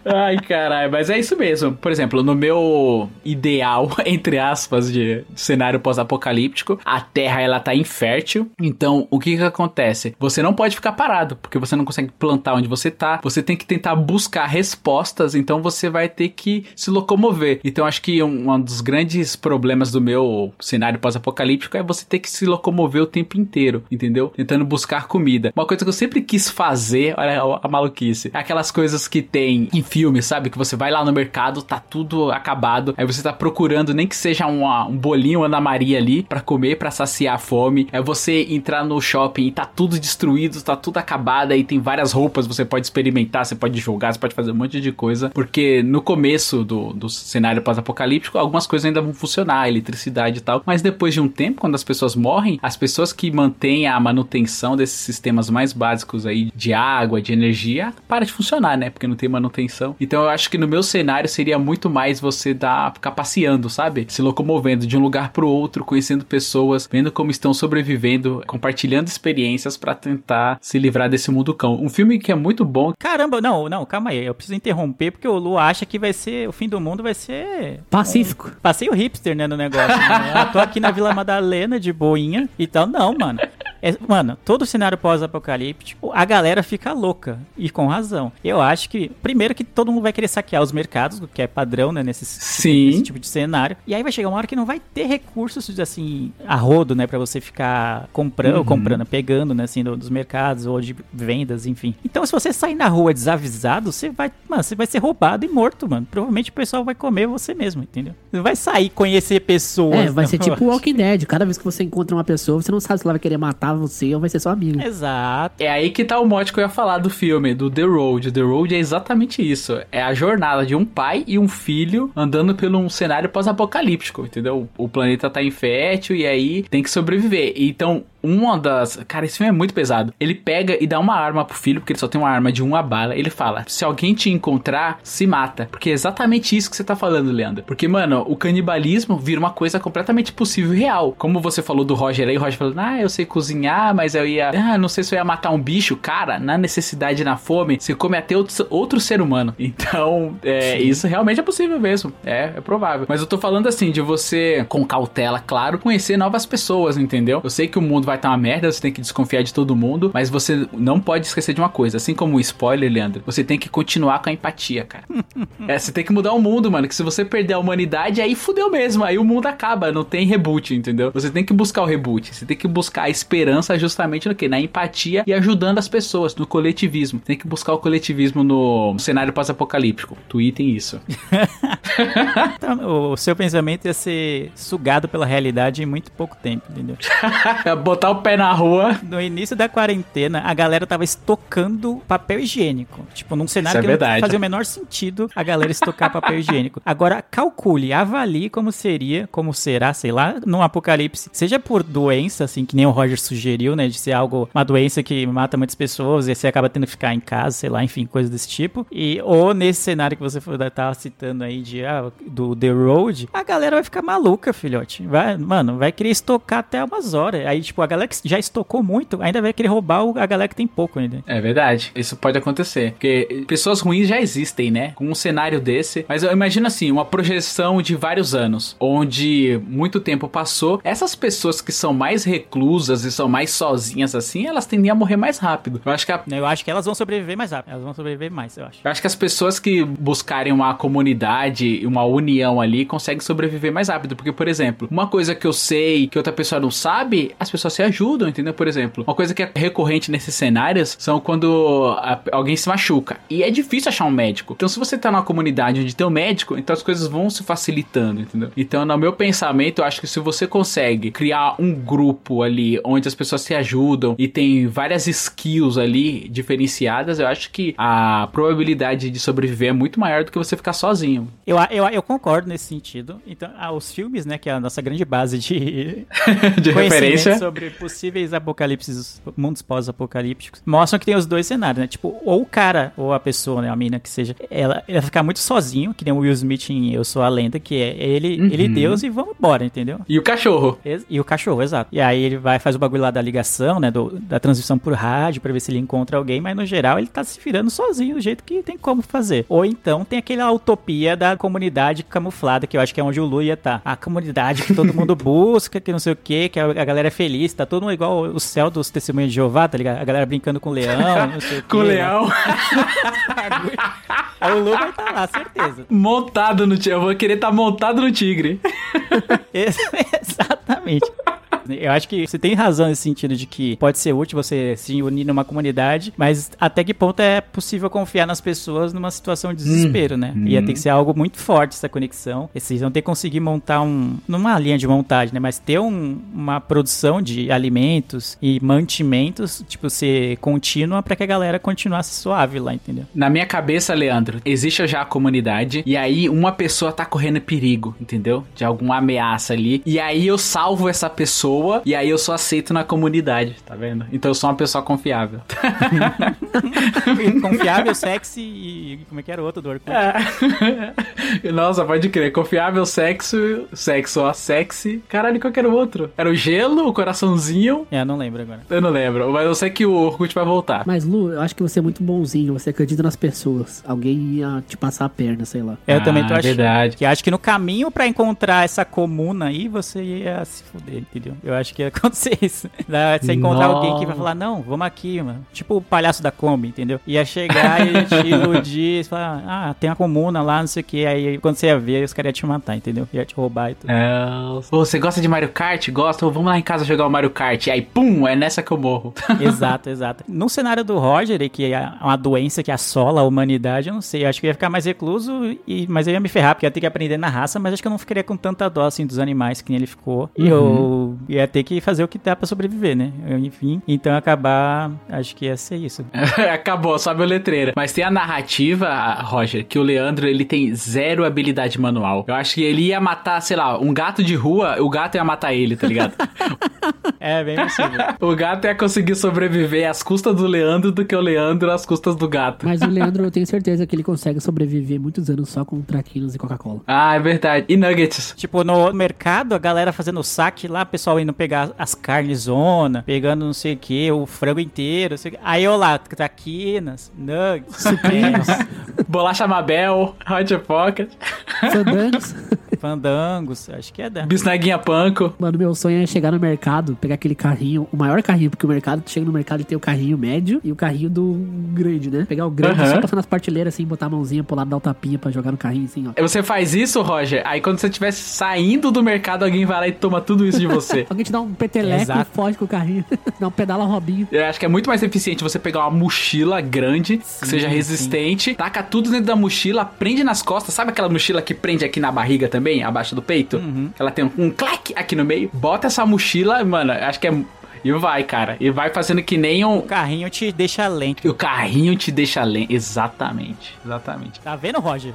Ai, caralho, mas é isso mesmo. Por exemplo, no meu ideal, entre aspas, de cenário pós-apocalíptico, a Terra ela tá infértil. Então, o que que acontece? Você não pode ficar parado, porque você não consegue plantar onde você tá. Você tem que tentar buscar respostas, então você vai ter que se locomover. Então, acho que um, um dos grandes problemas do meu cenário pós-apocalíptico é você ter que se locomover o tempo inteiro, entendeu? Tentando buscar comida. Uma coisa que eu sempre quis fazer, olha a maluquice, é aquelas coisas que tem em filme, sabe? Que você vai lá no mercado, tá tudo acabado, aí você tá procurando nem que seja uma- um bolinho Ana Maria ali pra comer, pra saciar a fome. É você entrar no shopping e tá tudo destruído, tá tudo acabado, aí tem várias roupas, você pode experimentar, você pode jogar, você pode fazer um monte de coisa. Porque no começo do, do cenário pós-apocalíptico, algumas coisas ainda vão funcionar, eletricidade e tal. Mas depois de um tempo, quando as pessoas morrem, as pessoas que mantêm a manutenção desses sistemas mais básicos aí de água, de energia, para de funcionar, né? Porque não tem manutenção. Então eu acho que no meu cenário seria muito mais você dar, ficar passeando, sabe? Se locomovendo de um lugar pro outro, conhecendo pessoas, vendo como estão sobrevivendo, compartilhando experiências pra tentar se livrar desse mundo cão. Um filme que é muito bom. Caramba, não, não, calma aí. Eu preciso interromper porque o Lu acha que vai ser. O fim do mundo vai ser. Pacífico. Passeio hipster, né, no negócio. né? Eu tô aqui na Vila Madalena de boinha e tal. Não, mano. É, mano, todo cenário pós-apocalíptico, a galera fica louca. E com razão. Eu acho que, primeiro, que todo mundo vai querer saquear os mercados, o que é padrão, né, nesses, Sim. nesse tipo de cenário. E aí vai chegar uma hora que não vai ter recursos, assim, a rodo, né, pra você ficar comprando, comprando, pegando, né, assim, do- dos mercados ou de vendas, enfim. Então, se você sair na rua desavisado, você vai, mano, você vai ser roubado e morto, mano. Provavelmente o pessoal vai comer você mesmo, entendeu? Você vai sair conhecer pessoas. É, vai ser tipo. Walking Dead. Cada vez que você encontra uma pessoa, você não sabe se ela vai querer matar você ou vai ser sua amiga. Exato. É aí que tá o mote que eu ia falar do filme, do The Road. The Road é exatamente isso. É a jornada de um pai e um filho andando por um cenário pós-apocalíptico, entendeu? O planeta tá infértil e aí tem que sobreviver. Então, uma das. Cara, esse filme é muito pesado. Ele pega e dá uma arma pro filho, porque ele só tem uma arma de uma bala. Ele fala: se alguém te encontrar, se mata. Porque é exatamente isso que você tá falando, Leandro. Porque, mano, o canibalismo vira uma coisa completamente possível e real. Como você falou do Roger aí, o Roger falou: ah, eu sei cozinhar, mas eu ia. Ah, não sei se eu ia matar um bicho. Cara, na necessidade e na fome, você come até outro, outro ser humano. Então, é, isso realmente é possível mesmo. É, é provável. Mas eu tô falando assim, de você, com cautela, claro, conhecer novas pessoas, entendeu? Eu sei que o mundo vai estar uma merda, você tem que desconfiar de todo mundo, mas você não pode esquecer de uma coisa. Assim como o spoiler, Leandro, você tem que continuar com a empatia, cara. é, você tem que mudar o mundo, mano. Que se você perder a humanidade, aí fudeu mesmo. Aí o mundo acaba, não tem reboot, entendeu? Você tem que buscar o reboot. Você tem que buscar a esperança justamente no que? Na empatia e ajudando as pessoas, no coletivismo. Tem que buscar o coletivismo no cenário pós-apocalíptico. Tweetem isso. Então, o seu pensamento ia ser sugado pela realidade em muito pouco tempo, entendeu? Botar o pé na rua. No início da quarentena, a galera tava estocando papel higiênico. Tipo, num cenário é que verdade. não fazia o menor sentido a galera estocar papel higiênico. Agora, calcule, avalie como seria, como será, sei lá, num apocalipse. Seja por doença, assim, que nem o Roger sugeriu, né? De ser algo, uma doença que mata muitas pessoas e você acaba tendo que ficar em casa, sei lá, enfim, coisa desse tipo. E, ou nesse cenário que você tava citando aí de, ah, do The Road, a galera vai ficar maluca, filhote. Vai, mano, vai querer estocar até umas horas. Aí, tipo, a galera que já estocou muito, ainda vai querer roubar a galera que tem pouco ainda. É verdade, isso pode acontecer. Porque pessoas ruins já existem, né? Com um cenário desse. Mas eu imagino assim, uma projeção de vários anos, onde muito tempo passou. Essas pessoas que são mais reclusas e são mais sozinhas assim, elas tendem a morrer mais rápido. Eu acho que a Eu acho que elas vão sobreviver mais rápido. Elas vão sobreviver mais, eu acho. eu acho que as pessoas que buscarem uma comunidade, uma união ali, conseguem sobreviver mais rápido. Porque, por exemplo, uma coisa que eu sei que outra pessoa não sabe, as pessoas se ajudam, entendeu? Por exemplo, uma coisa que é recorrente nesses cenários são quando a- alguém se machuca. E é difícil achar um médico. Então, se você tá numa comunidade onde tem um médico, então as coisas vão se facilitando, entendeu? Então, no meu pensamento, eu acho que se você consegue criar um grupo ali onde as pessoas se ajudam e tem várias skills ali diferenciadas, eu acho que a probabilidade de sobreviver é muito maior do que você ficar sozinho. Eu, eu, eu concordo nesse sentido. Então, ah, os filmes, né, que é a nossa grande base de de referência. sobre possíveis apocalipses, mundos pós-apocalípticos, mostram que tem os dois cenários, né? Tipo, ou o cara, ou a pessoa, né, a mina que seja, ela, ela ficar muito sozinho, que nem o Will Smith em Eu Sou a Lenda, que é ele, ele Uhum. Deus e vamos embora, entendeu? E o cachorro. Ex- E o cachorro, exato. E aí ele vai, faz o bagulho lá da ligação, né? do- da transmissão por rádio, pra ver se ele encontra alguém, mas no geral ele tá se virando sozinho do jeito que tem como fazer. Ou então tem aquela utopia da comunidade camuflada, que eu acho que é onde o Lu ia tá. A comunidade que todo mundo busca, que não sei o que, que a, galera é feliz, tá todo mundo igual o céu dos testemunhos de Jeová, tá ligado? A galera brincando com o leão, não sei o Com o leão né? Aí o Lu vai estar lá, certeza. montado no tigre. Eu vou querer estar montado no tigre. Ex- Exatamente. Eu acho que você tem razão nesse sentido de que pode ser útil você se unir numa comunidade, mas até que ponto é possível confiar nas pessoas numa situação de desespero, né? Ia ter que ser algo muito forte essa conexão. E Vocês vão ter que conseguir montar um. Numa linha de montagem, né? Mas ter um- uma produção de alimentos e mantimentos, tipo, ser contínua pra que a galera continuasse suave lá, entendeu? Na minha cabeça, Leandro, existe já a comunidade e aí uma pessoa tá correndo perigo, entendeu? De alguma ameaça ali. E aí eu salvo essa pessoa e aí eu sou aceito na comunidade, tá vendo? Então eu sou uma pessoa confiável. Confiável, sexy e. Como é que era o outro do Orkut? É. Nossa, pode crer. Confiável, sexo, sexo, ó, sexy. Caralho, qual que era o outro? Era o gelo, o coraçãozinho. É, não lembro agora. Eu não lembro, mas eu sei que o Orkut vai voltar. Mas, Lu, eu acho que você é muito bonzinho. Você acredita nas pessoas. Alguém ia te passar a perna, sei lá. Eu Ah, também tô achando. verdade. Que acho que no caminho pra encontrar essa comuna aí, você ia se fuder, entendeu? Eu acho que ia acontecer isso. Da- Você encontrar Nossa. alguém que vai falar, não, vamos aqui, mano. Tipo o palhaço da Kombi, entendeu? Ia chegar e te iludir, e falar, ah, tem a comuna lá, não sei o que. Aí quando você ia ver, os caras iam te matar, entendeu? Ia te roubar e tudo. É, Ô, você gosta de Mario Kart? Gosta? Ô, Vamos lá em casa jogar o Mario Kart. Aí, pum, é nessa que eu morro. Exato, exato. No cenário do Roger, que é uma doença que assola a humanidade, eu não sei. Eu acho que eu ia ficar mais recluso, e, mas eu ia me ferrar, porque eu ia ter que aprender na raça, mas acho que eu não ficaria com tanta dó assim dos animais que nem ele ficou. E eu ia ter que fazer o que dá pra sobreviver, né? Enfim, então acabar, acho que ia ser isso. Acabou, sobe o letreiro. Mas tem a narrativa, Roger, que o Leandro ele tem zero habilidade manual. Eu acho que ele ia matar, sei lá, um gato de rua, o gato ia matar ele, tá ligado? É, bem possível. o gato ia conseguir sobreviver às custas do Leandro do que o Leandro às custas do gato. Mas o Leandro, eu tenho certeza que ele consegue sobreviver muitos anos só com traquinas e Coca-Cola. Ah, é verdade. E nuggets? Tipo, no mercado, a galera fazendo saque lá, o pessoal indo pegar as carnes zona, pegando não sei o que, o frango inteiro. não sei o quê. Aí eu lá, traquinas, nuggets, sucrilhos, Bolacha Mabel, Hot Pocket, Fandangos. fandangos, acho que é da. Bisnaguinha Panko. Mano, meu sonho é chegar no mercado, pegar aquele carrinho, o maior carrinho, porque o mercado, tu chega no mercado e tem o carrinho médio e o carrinho do grande, né? Pegar o grande, Aham. só passar nas partilheiras assim, botar a mãozinha pro lado, dar o tapinha pra jogar no carrinho assim, ó. Você faz isso, Roger, aí quando você estiver saindo do mercado, alguém vai lá e toma tudo isso de você. Alguém te dá um peteleco Exato. e foge com o carrinho. dá um pedala Robinho. Eu acho que é muito mais eficiente você pegar uma mochila grande, que seja resistente, taca tudo dentro da mochila, prende nas costas. Sabe aquela mochila que prende aqui na barriga também, abaixo do peito? Ela tem um, um clac aqui no meio. Bota essa mochila, mano, acho que é. E vai, cara. E vai fazendo que nem um. O carrinho te deixa lento. O carrinho te deixa lento. Exatamente. Exatamente. Tá vendo, Roger?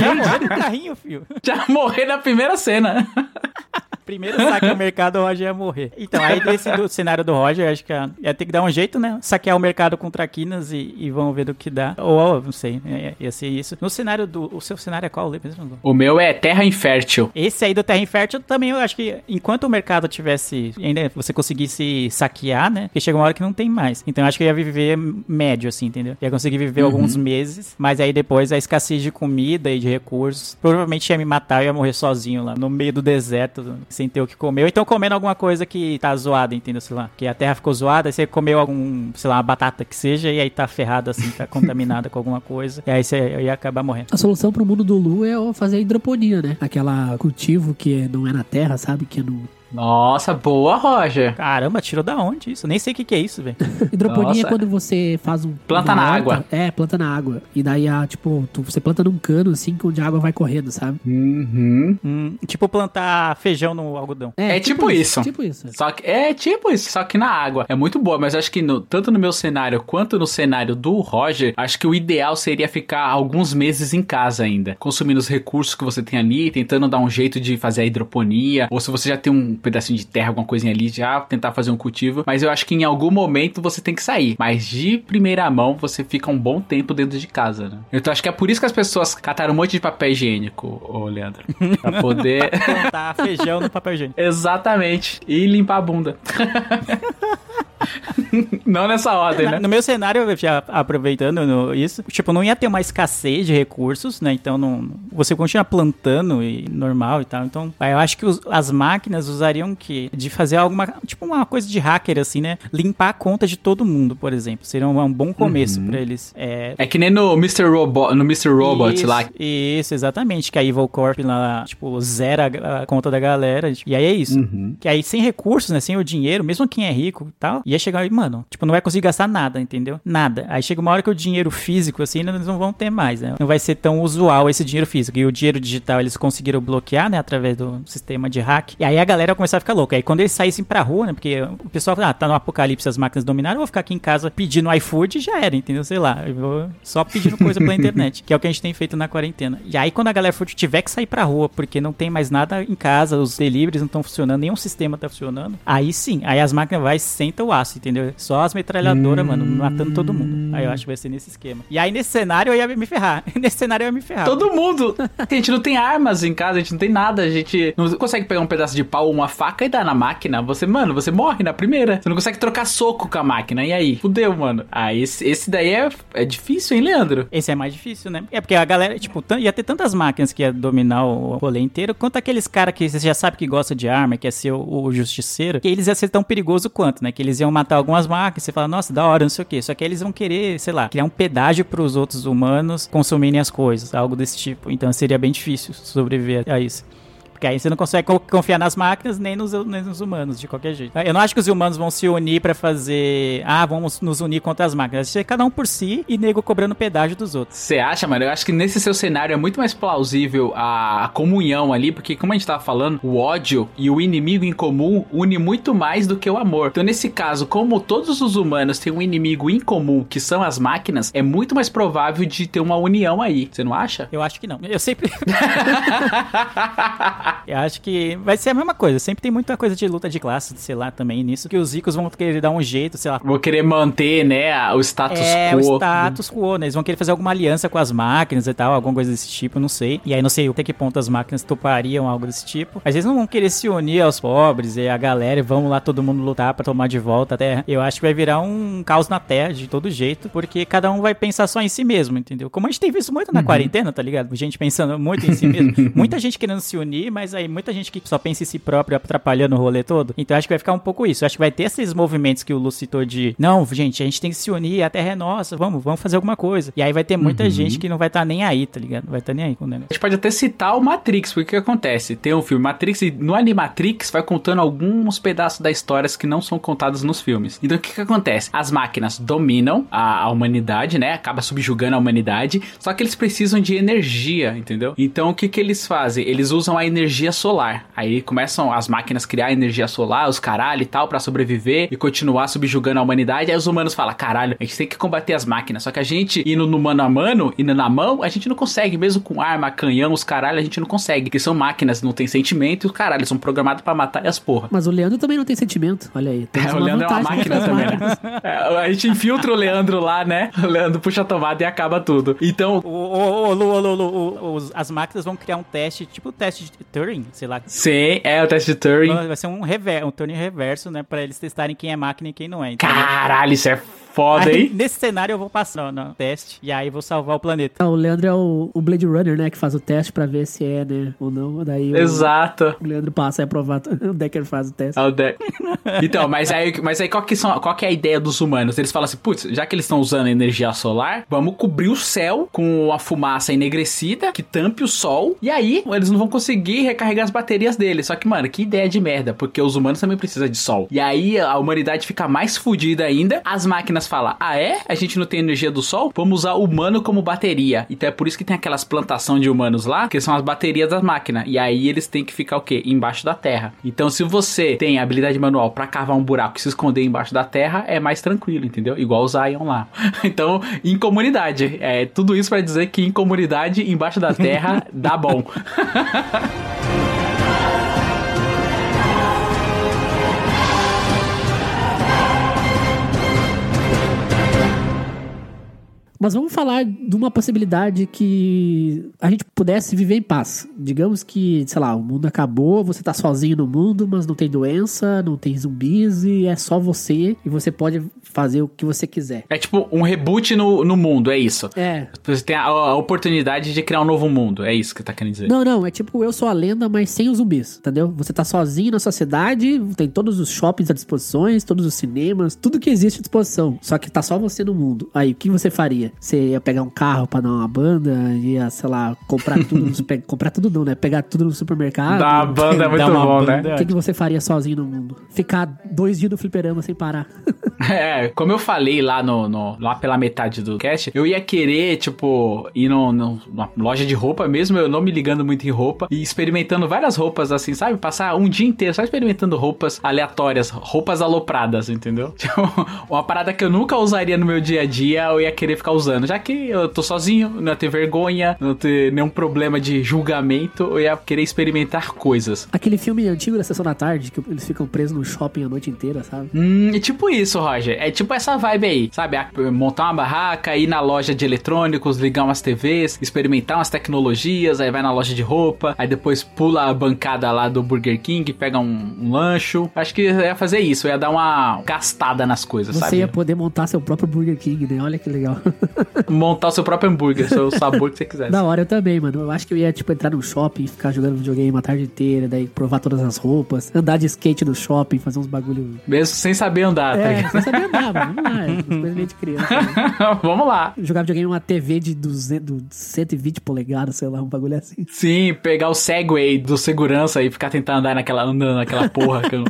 Ia morrer no carrinho, filho. Já morrer na primeira cena. Primeiro saque ao mercado, o Roger ia morrer. Então, aí desse do cenário do Roger, acho que ia, ter que dar um jeito, né? Saquear o mercado com traquinas e, e vamos ver do que dá. Ou, não sei, ia, ia ser isso. No cenário do... O seu cenário é qual, Lê? mesmo? O meu é Terra Infértil. Esse aí do Terra Infértil também, eu acho que enquanto o mercado tivesse, ainda você conseguisse saquear, né? Porque chega uma hora que não tem mais. Então eu acho que eu ia viver médio, assim, entendeu? Ia conseguir viver alguns meses, mas aí depois a escassez de comida e de recursos provavelmente ia me matar, eu ia morrer sozinho lá no meio do deserto, sem ter o que comer. Ou então comendo alguma coisa que tá zoada, entendeu? Sei lá, que a terra ficou zoada, aí você comeu algum, sei lá, uma batata que seja, e aí tá ferrada assim, tá contaminada com alguma coisa, e aí você ia acabar morrendo. A solução pro mundo do Lu é fazer hidroponia, né? Aquela cultivo que não é na terra, sabe? Que é no... Nossa, boa, Roger. Caramba, tirou da onde isso? Nem sei o que, que é isso, velho. Hidroponia Nossa. é quando você faz um. Planta uma na horta- água. É, planta na água. E daí, a, tipo, tu- você planta num cano assim, onde a água vai correndo, sabe? Uhum. Hum, tipo plantar feijão no algodão. É tipo isso. Tipo isso. Só que é tipo isso, só que na água. É muito boa, mas acho que no- tanto no meu cenário quanto no cenário do Roger, acho que o ideal seria ficar alguns meses em casa ainda, consumindo os recursos que você tem ali, tentando dar um jeito de fazer a hidroponia, ou se você já tem um pedacinho de terra, alguma coisinha ali, já tentar fazer um cultivo. Mas eu acho que em algum momento você tem que sair. Mas de primeira mão você fica um bom tempo dentro de casa, né? Então acho que é por isso que as pessoas cataram um monte de papel higiênico, ô Leandro. Pra poder. Plantar feijão no papel higiênico. Exatamente. E limpar a bunda. não nessa ordem, né? No meu cenário, já aproveitando no- isso, tipo, não ia ter uma escassez de recursos, né? Então, não, você continua plantando e normal e tal. Então, eu acho que os- as máquinas usariam que de fazer alguma, tipo, uma coisa de hacker, assim, né? Limpar a conta de todo mundo, por exemplo. Seria um, um bom começo pra eles. É, É que nem no Mr. Robot, no Mr. Robot isso, lá. Isso, exatamente. Que a Evil Corp lá, tipo, zera a, a conta da galera. E aí é isso. Uhum. Que aí, sem recursos, né? Sem o dinheiro, mesmo quem é rico e tal, ia chegar e, mano, tipo, não vai conseguir gastar nada, entendeu? Nada. Aí chega uma hora que o dinheiro físico, assim, eles não vão ter mais, né? Não vai ser tão usual esse dinheiro físico. E o dinheiro digital eles conseguiram bloquear, né? Através do sistema de hack. E aí a galera vai começar a ficar louca. Aí quando eles saíssem pra rua, né? Porque o pessoal fala, ah, tá no apocalipse, as máquinas dominaram, eu vou ficar aqui em casa pedindo iFood e já era, entendeu? Sei lá, eu vou só pedindo coisa pela internet, que é o que a gente tem feito na quarentena. E aí quando a galera for, tiver que sair pra rua, porque não tem mais nada em casa, os deliveries não estão funcionando, nenhum sistema tá funcionando, aí sim, aí as máquinas vai, senta o aço. Espaço, entendeu? Só as metralhadoras, mano, matando todo mundo. Aí eu acho que vai ser nesse esquema. E aí nesse cenário eu ia me ferrar. nesse cenário eu ia me ferrar. Todo mundo. A gente não tem armas em casa, a gente não tem nada, a gente não consegue pegar um pedaço de pau ou uma faca e dar na máquina. Você, mano, você morre na primeira. Você não consegue trocar soco com a máquina. E aí? Fudeu, mano. Ah, esse, esse daí é, é difícil, hein, Leandro? Esse é mais difícil, né? É porque a galera, tipo, ia ter tantas máquinas que ia dominar o rolê inteiro, quanto aqueles caras que você já sabe que gosta de arma, que é ser o, o justiceiro, que eles iam ser tão perigoso quanto, né? Que eles iam matar algumas máquinas, você fala, nossa, da hora, não sei o quê. Só que eles vão querer, sei lá, criar um pedágio pros outros humanos consumirem as coisas, algo desse tipo. Então seria bem difícil sobreviver a isso. Porque aí você não consegue co- confiar nas máquinas nem nos, nem nos humanos, de qualquer jeito. Eu não acho que os humanos vão se unir pra fazer. Ah, vamos nos unir contra as máquinas. Vai ser cada um por si e nego cobrando pedágio dos outros. Você acha, mano? Eu acho que nesse seu cenário é muito mais plausível a comunhão ali, porque como a gente tava falando, o ódio e o inimigo em comum une muito mais do que o amor. Então, nesse caso, como todos os humanos têm um inimigo em comum, que são as máquinas, é muito mais provável de ter uma união aí. Você não acha? Eu acho que não. Eu sempre. eu acho que vai ser a mesma coisa. Sempre tem muita coisa de luta de classe, sei lá, também nisso. Que os ricos vão querer dar um jeito, sei lá. Vou querer manter, né, o status É, quo. o status quo, né? Eles vão querer fazer alguma aliança com as máquinas e tal, alguma coisa desse tipo, não sei. E aí não sei até que ponto as máquinas topariam algo desse tipo. Mas eles não vão querer se unir aos pobres e a galera e vamos lá todo mundo lutar pra tomar de volta a Terra. Eu acho que vai virar um caos na Terra de todo jeito, porque cada um vai pensar só em si mesmo, entendeu? Como a gente tem visto muito na quarentena, tá ligado? Gente pensando muito em si mesmo. muita gente querendo se unir, mas aí muita gente que só pensa em si próprio atrapalhando o rolê todo. Então acho que vai ficar um pouco isso. Acho que vai ter esses movimentos que o Lu citou de não, gente, a gente tem que se unir, a terra é nossa, vamos, vamos fazer alguma coisa. E aí vai ter muita gente que não vai estar nem aí, tá ligado? Não vai estar nem aí com o negócio. A gente pode até citar o Matrix, porque o que acontece? Tem um filme Matrix e no Animatrix vai contando alguns pedaços da história que não são contados nos filmes. Então o que que acontece? As máquinas dominam a, a humanidade, né? Acaba subjugando a humanidade, só que eles precisam de energia, entendeu? Então o que que eles fazem? Eles usam a energia solar. Aí começam as máquinas a criar energia solar, os caralho e tal, pra sobreviver e continuar subjugando a humanidade. Aí os humanos falam, caralho, a gente tem que combater as máquinas. Só que a gente indo no mano a mano, indo na mão, a gente não consegue, mesmo com arma, canhão, os caralho, a gente não consegue. Porque são máquinas, não tem sentimento e os caralho, eles são programados pra matar e as porra. Mas o Leandro também não tem sentimento. Olha aí. É, o Leandro é uma máquina também, né? É, a gente infiltra o Leandro lá, né? O Leandro puxa a tomada e acaba tudo. Então, O, o, o, Lu, o, Lu, Lu, as máquinas vão criar um teste, tipo o teste de Turing, sei lá. sim, é o teste de Turing. Vai ser um, rever, um Turing reverso, né? Pra eles testarem quem é máquina e quem não é. Então, Caralho, isso é foda, aí, hein? nesse cenário eu vou passar no, no teste e aí vou salvar o planeta. Ah, o Leandro é o, o Blade Runner, né? Que faz o teste pra ver se é, né? Ou não. Daí o, Exato. o Leandro passa e é aprovado. O Decker faz o teste. É o de- Então, mas aí, mas aí qual, que são, qual que é a ideia dos humanos? Eles falam assim, putz, já que eles estão usando energia solar, vamos cobrir o céu com a fumaça enegrecida que tampe o sol, e aí eles não vão conseguir recarregar as baterias deles. Só que, mano, que ideia de merda, porque os humanos também precisam de sol. E aí a humanidade fica mais fodida ainda, as máquinas falam, ah é? A gente não tem energia do sol? Vamos usar o humano como bateria. Então é por isso que tem aquelas plantação de humanos lá, que são as baterias das máquinas. E aí eles têm que ficar o quê? Embaixo da terra. Então se você tem habilidade manual pra cavar um buraco e se esconder embaixo da terra, é mais tranquilo, entendeu? Igual os Zion lá. Então, em comunidade. É tudo isso pra dizer que em comunidade, embaixo da terra, dá bom. Mas vamos falar de uma possibilidade que a gente pudesse viver em paz. Digamos que, sei lá, o mundo acabou, você tá sozinho no mundo, mas não tem doença, não tem zumbis e é só você e você pode fazer o que você quiser. É tipo um reboot no, no mundo, é isso. É. Você tem a, a oportunidade de criar um novo mundo, é isso que tá querendo dizer. Não, não, é tipo eu sou a lenda, mas sem os zumbis, entendeu? Você tá sozinho na sua cidade, tem todos os shoppings à disposição, todos os cinemas, tudo que existe à disposição. Só que tá só você no mundo. Aí, o que você faria? Você ia pegar um carro pra dar uma banda, ia, sei lá, comprar tudo no super... comprar tudo não, né? Pegar tudo no supermercado. Da O banda é muito bom, banda. né? que, que você faria sozinho no mundo? Ficar dois dias no fliperama sem parar. É, como eu falei lá no, no- lá pela metade do cast, eu ia querer, tipo, ir no, no- numa loja de roupa mesmo, eu não me ligando muito em roupa, e experimentando várias roupas assim, sabe? Passar um dia inteiro só experimentando roupas aleatórias, roupas alopradas, entendeu? Tipo, uma parada que eu nunca usaria no meu dia a dia, eu ia querer ficar usando. Já que eu tô sozinho, não ia ter vergonha, não ia ter nenhum problema de julgamento, eu ia querer experimentar coisas. Aquele filme antigo da Sessão da Tarde, que eles ficam presos no shopping a noite inteira, sabe? Hum, é tipo isso, Roger. É tipo essa vibe aí, sabe? Montar uma barraca, ir na loja de eletrônicos, ligar umas TVs, experimentar umas tecnologias, aí vai na loja de roupa, aí depois pula a bancada lá do Burger King, pega um, um lancho. Acho que ia fazer isso, ia dar uma gastada nas coisas, Você sabe? ia poder montar seu próprio Burger King, né? Olha que legal. Montar o seu próprio hambúrguer, o sabor que você quiser. Da hora eu também, mano. Eu acho que eu ia, tipo, entrar no shopping, ficar jogando videogame uma tarde inteira, daí provar todas as roupas, andar de skate no shopping, fazer uns bagulho. Mesmo sem saber andar, tá É, ligado? Não sabia andar, mano. Vamos lá, é coisa meio de criança. né? Vamos lá. Jogar videogame numa TV de 200, de 120 polegadas, sei lá, um bagulho assim. Sim, pegar o Segway do segurança e ficar tentando andar naquela, andando naquela porra. eu-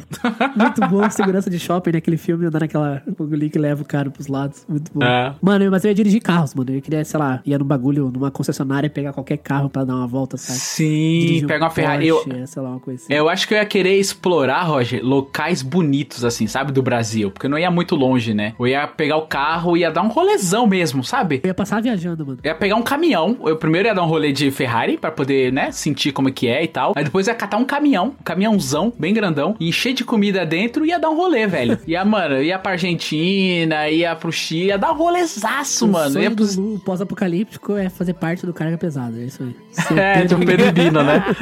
Muito bom, segurança de shopping, naquele filme, andar naquela bagulho que leva o cara pros lados. Muito bom. É. Mano, mas eu ia dirigir carros, mano. Eu queria, sei lá, ia num bagulho, numa concessionária, pegar qualquer carro pra dar uma volta, sabe? Sim, Dirigir um pega uma Ferrari. Eu, Porsche, sei lá, uma coisa assim. eu acho que eu ia querer explorar, Roger, locais bonitos, assim, sabe, do Brasil. Porque eu não ia muito longe, né? Eu ia pegar o carro e ia dar um rolezão mesmo, sabe? Eu ia passar viajando, mano. Eu ia pegar um caminhão. Eu primeiro ia dar um rolê de Ferrari pra poder, né, sentir como é que é e tal. Aí depois ia catar um caminhão, um caminhãozão bem grandão, e encher de comida dentro e ia dar um rolê, velho. Ia, mano, ia pra Argentina, ia pro Chile, ia dar um rolezaço, O mano. sonho Ia do pós-apocalíptico é fazer parte do Carga Pesada, é isso aí. É, Pedro do Pedro Bino, né?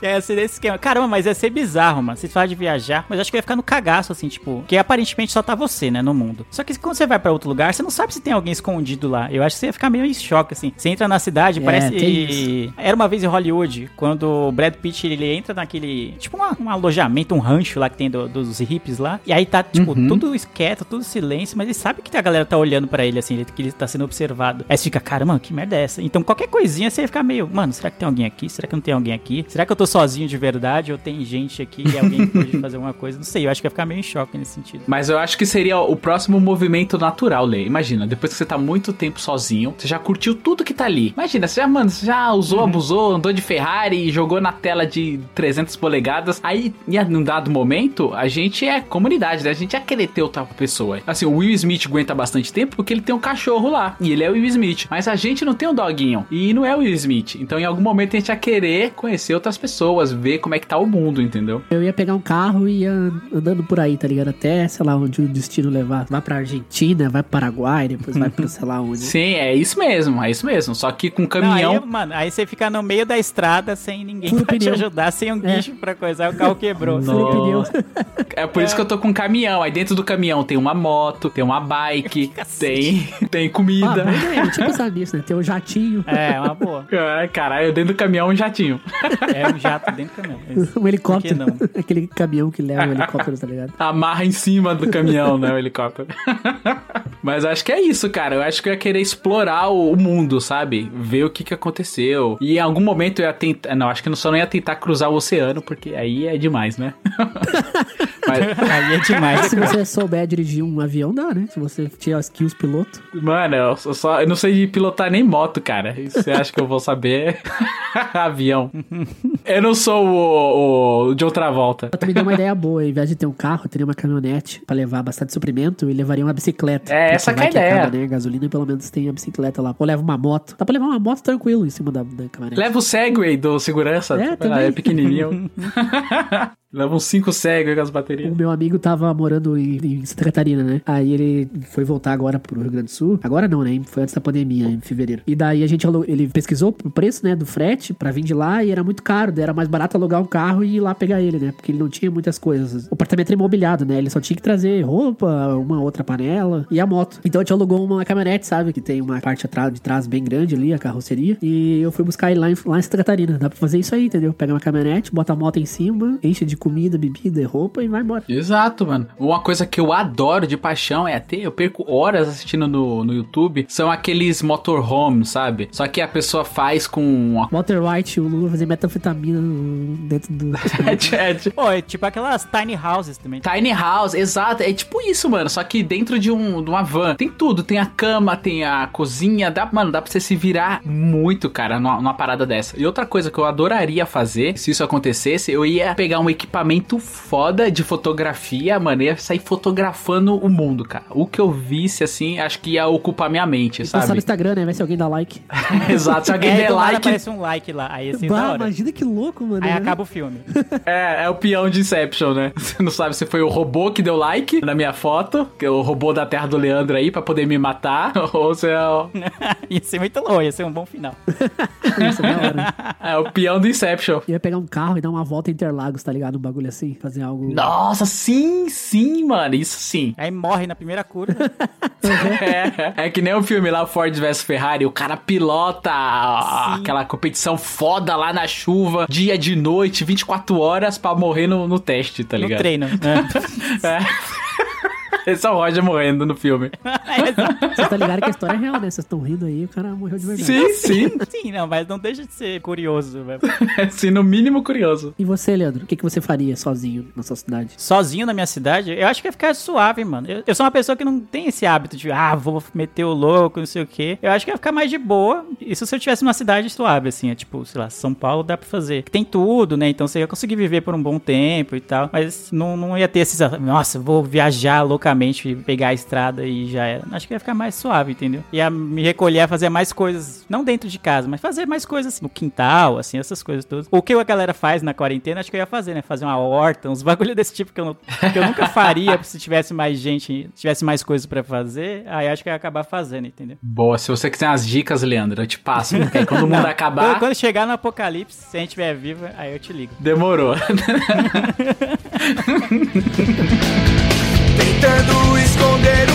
É, ser desse esquema. Caramba, mas ia ser bizarro, mano. Vocês falam de viajar, mas acho que eu ia ficar no cagaço, assim, tipo. Porque aparentemente só tá você, né, no mundo. Só que quando você vai pra outro lugar, você não sabe se tem alguém escondido lá. Eu acho que você ia ficar meio em choque, assim. Você entra na cidade, É, parece. isso. Era uma vez em Hollywood, quando o Brad Pitt ele entra naquele. Tipo, uma- um alojamento, um rancho lá que tem do- dos hippies lá. E aí tá, tipo, Uhum. tudo quieto, tudo silêncio, mas ele sabe que a galera tá olhando pra ele, assim, que ele tá sendo observado. Aí você fica, cara, mano, que merda é essa? Então qualquer coisinha você ia ficar meio, mano, será que tem alguém aqui? Será que não tem alguém aqui? Será que eu tô sozinho de verdade? Ou tem gente aqui e alguém que pode fazer alguma coisa? Não sei, eu acho que ia ficar meio em choque nesse sentido. Mas eu acho que seria o próximo movimento natural, Lê. Imagina, depois que você tá muito tempo sozinho, você já curtiu tudo que tá ali. Imagina, você já, mano, você já usou, abusou, andou de Ferrari e jogou na tela de 300 polegadas. Aí, em um dado momento, a gente é comunidade, né? A gente ia querer ter outra pessoa. Assim, o Will Smith aguenta bastante tempo porque ele tem um cachorro lá. E ele é o Will Smith. Mas a gente não tem um doguinho. E não é o Will Smith. Então, em algum momento, a gente ia querer conhecer outras pessoas, ver como é que tá o mundo, entendeu? Eu ia pegar um carro e ia andando por aí, tá ligado? Até, sei lá, onde o destino levar. Vai pra Argentina, vai pro Paraguai, depois vai pra sei lá onde. Sim, é isso mesmo, é isso mesmo. Só que com Não, caminhão. aí, mano, aí você fica no meio da estrada sem ninguém Fura pra te pneu. ajudar, sem um É. guincho pra coisar, o carro quebrou. Fura o pneu. Nossa. É por isso que eu tô com um caminhão. Aí dentro do caminhão tem uma moto, tem uma bike, tem, tem Ah, comida. boa ideia, não tinha pensado nisso, né? Tem um jatinho, É, uma boa. Ai, caralho, dentro do caminhão um jatinho. É um jato dentro do caminhão. Um helicóptero. Por que Aquele caminhão que leva o helicóptero, tá ligado? Amarra em cima do caminhão, né? O helicóptero. Mas acho que é isso, cara. Eu acho que eu ia querer explorar o, mundo, sabe? Ver o que que aconteceu. E em algum momento eu ia tentar. Não, acho que eu só não ia tentar cruzar o oceano, porque aí é demais, né? Mas, Aí é demais. Se você souber dirigir um avião, dá, né? Se você tiver skills piloto. mano, eu só- só. Eu não sei pilotar nem moto, cara. Você acha que eu vou saber? Avião. Eu não sou o, o de outra volta. Eu também dei uma ideia boa. Ao invés de ter um carro, teria uma caminhonete pra levar bastante suprimento e levaria uma bicicleta. É, essa que é a ideia. Acaba, né? Gasolina, pelo menos tem a bicicleta lá. Ou leva uma moto. Dá pra levar uma moto tranquilo em cima da, da caminhonete. Leva o Segway do segurança. É, Ah, também. é pequenininho. Leva uns 5 Segway com as baterias. O meu amigo tava morando em, em Santa Catarina, né? Aí ele foi voltar agora pro Rio Grande do Sul. Agora não, né? Foi antes da pandemia, em fevereiro. E daí a gente ele pesquisou o preço, né, do frete pra vir de lá e era muito caro. Era mais barato alugar um carro e ir lá pegar ele, né? Porque ele não tinha muitas coisas. O apartamento era imobiliado, né? Ele só tinha que trazer roupa, uma outra panela e a moto. Então a gente alugou uma caminhonete, sabe? Que tem uma parte atrás, de trás bem grande ali, a carroceria. E eu fui buscar ele lá em, lá em Santa Catarina. Dá pra fazer isso aí, entendeu? Pega uma caminhonete, bota a moto em cima, enche de comida, bebida e roupa e vai embora. Exato, mano. Uma coisa que eu adoro de paixão é até eu perco horas assistindo no, no YouTube, são aqueles motorhomes, sabe? Só que a pessoa faz com uma Walter White, o Lula fazer metanfetamina dentro do. Pô, é tipo aquelas tiny houses também. Tiny house, exato. É tipo isso, mano. Só que dentro de, um, de uma van. Tem tudo. Tem a cama, tem a cozinha. Dá, mano, dá pra você se virar muito, cara, numa, numa parada dessa. E outra coisa que eu adoraria fazer, se isso acontecesse, eu ia pegar um equipamento equipamento foda de fotografia, mano, ia sair fotografando o mundo, cara. O que eu visse, assim, acho que ia ocupar minha mente, no sabe? Instagram, né? Vai ser alguém dar like. Exato, se alguém É, der like, aparece um like lá. Aí assim, Bah, imagina que louco, mano. Aí né? acaba o filme. é, é o peão de Inception, né? Você não sabe se foi o robô que deu like na minha foto, que é o robô da Terra do Leandro aí, pra poder me matar, ou se é o, ia ser muito louco, ia ser um bom final. Isso, da hora. é o peão do Inception. Eu ia pegar um carro e dar uma volta em Interlagos, tá ligado? Bagulho assim. Fazer algo. Nossa, sim, sim, mano, isso sim. Aí morre na primeira curva. É, é que nem o filme lá, Ford vs Ferrari, o cara pilota a- aquela competição foda lá na chuva, dia de noite, 24 horas pra morrer no, no teste, tá no ligado? treino. né? É. Esse é o Roger morrendo no filme. Vocês tá ligado que a história é real, né? Vocês estão rindo aí, o cara morreu de verdade. Sim, sim. Sim, não, mas não deixa de ser curioso, velho. Sim, no mínimo curioso. E você, Leandro? O que, que você faria sozinho na sua cidade? Sozinho na minha cidade, eu acho que ia ficar suave, mano. Eu, eu sou uma pessoa que não tem esse hábito de, ah, vou meter o louco, não sei o quê. Eu acho que ia ficar mais de boa. Isso se eu tivesse numa cidade suave, assim, é tipo, sei lá, São Paulo dá pra fazer. Tem tudo, né? Então você ia conseguir viver por um bom tempo e tal. Mas não, não ia ter esses, nossa, vou viajar loucamente, pegar a estrada e já era. Acho que ia ficar mais suave, entendeu? Ia me recolher a fazer mais coisas, não dentro de casa, mas fazer mais coisas no quintal, assim, essas coisas todas. O que a galera faz na quarentena, acho que eu ia fazer, né? Fazer uma horta, uns bagulho desse tipo que eu, não- que eu nunca faria se tivesse mais gente, tivesse mais coisas pra fazer. Aí acho que eu ia acabar fazendo, entendeu? Boa, se você quiser umas dicas, Leandro, eu te passo. Porque quando o mundo Quando, acabar, quando chegar no apocalipse, se a gente estiver vivo, aí eu te ligo. demorou. Tentando esconder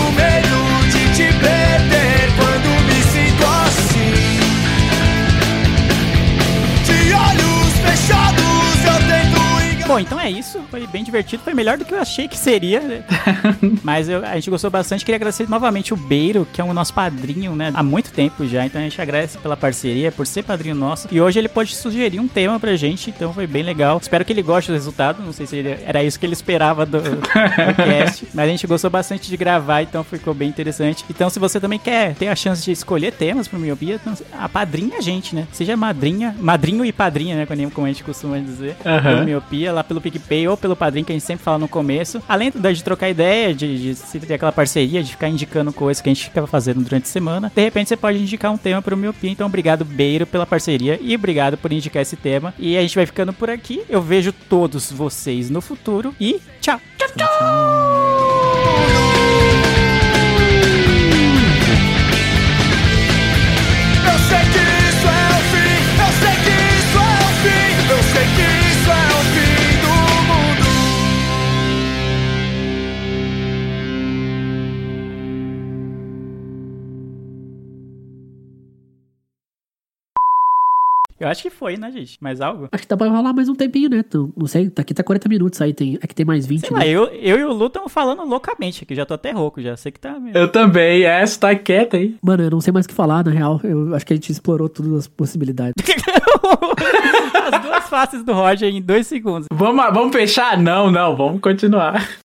Bom, então é isso. Foi bem divertido. Foi melhor do que eu achei que seria. né? Mas eu- a gente gostou bastante. Queria agradecer novamente o Beiro, que é o nosso padrinho, né? Há muito tempo já. Então a gente agradece pela parceria, por ser padrinho nosso. E hoje ele pode sugerir um tema pra gente. Então foi bem legal. Espero que ele goste do resultado. Não sei se ele- era isso que ele esperava do, do cast. Mas a gente gostou bastante de gravar. Então ficou bem interessante. Então se você também quer ter a chance de escolher temas pro Miopia, então, a padrinha a gente, né? Seja madrinha, madrinho e padrinha, né? Como a gente costuma dizer. Do Miopia, lá pelo PicPay ou pelo Padrim, que a gente sempre fala no começo. Além de trocar ideia, de, de ter aquela parceria, de ficar indicando coisas que a gente fica fazendo durante a semana, de repente você pode indicar um tema pro Miopia. Então, obrigado, Beiro, pela parceria e obrigado por indicar esse tema. E a gente vai ficando por aqui. Eu vejo todos vocês no futuro e tchau! Tchau, tchau! Eu Eu acho que foi, né, gente? Mais algo? Acho que dá pra rolar mais um tempinho, né? Então, não sei, aqui tá 40 minutos aí, tem, aqui tem mais 20, Sei né? lá, eu, eu e o Lu estamos falando loucamente aqui. Já tô até rouco, já sei que tá. Eu também, é, você tá quieta aí. Mano, eu não sei mais o que falar, na real. Eu acho que a gente explorou todas as possibilidades. As duas faces do Roger em dois segundos. Vamos, vamos fechar? Não, não, vamos continuar.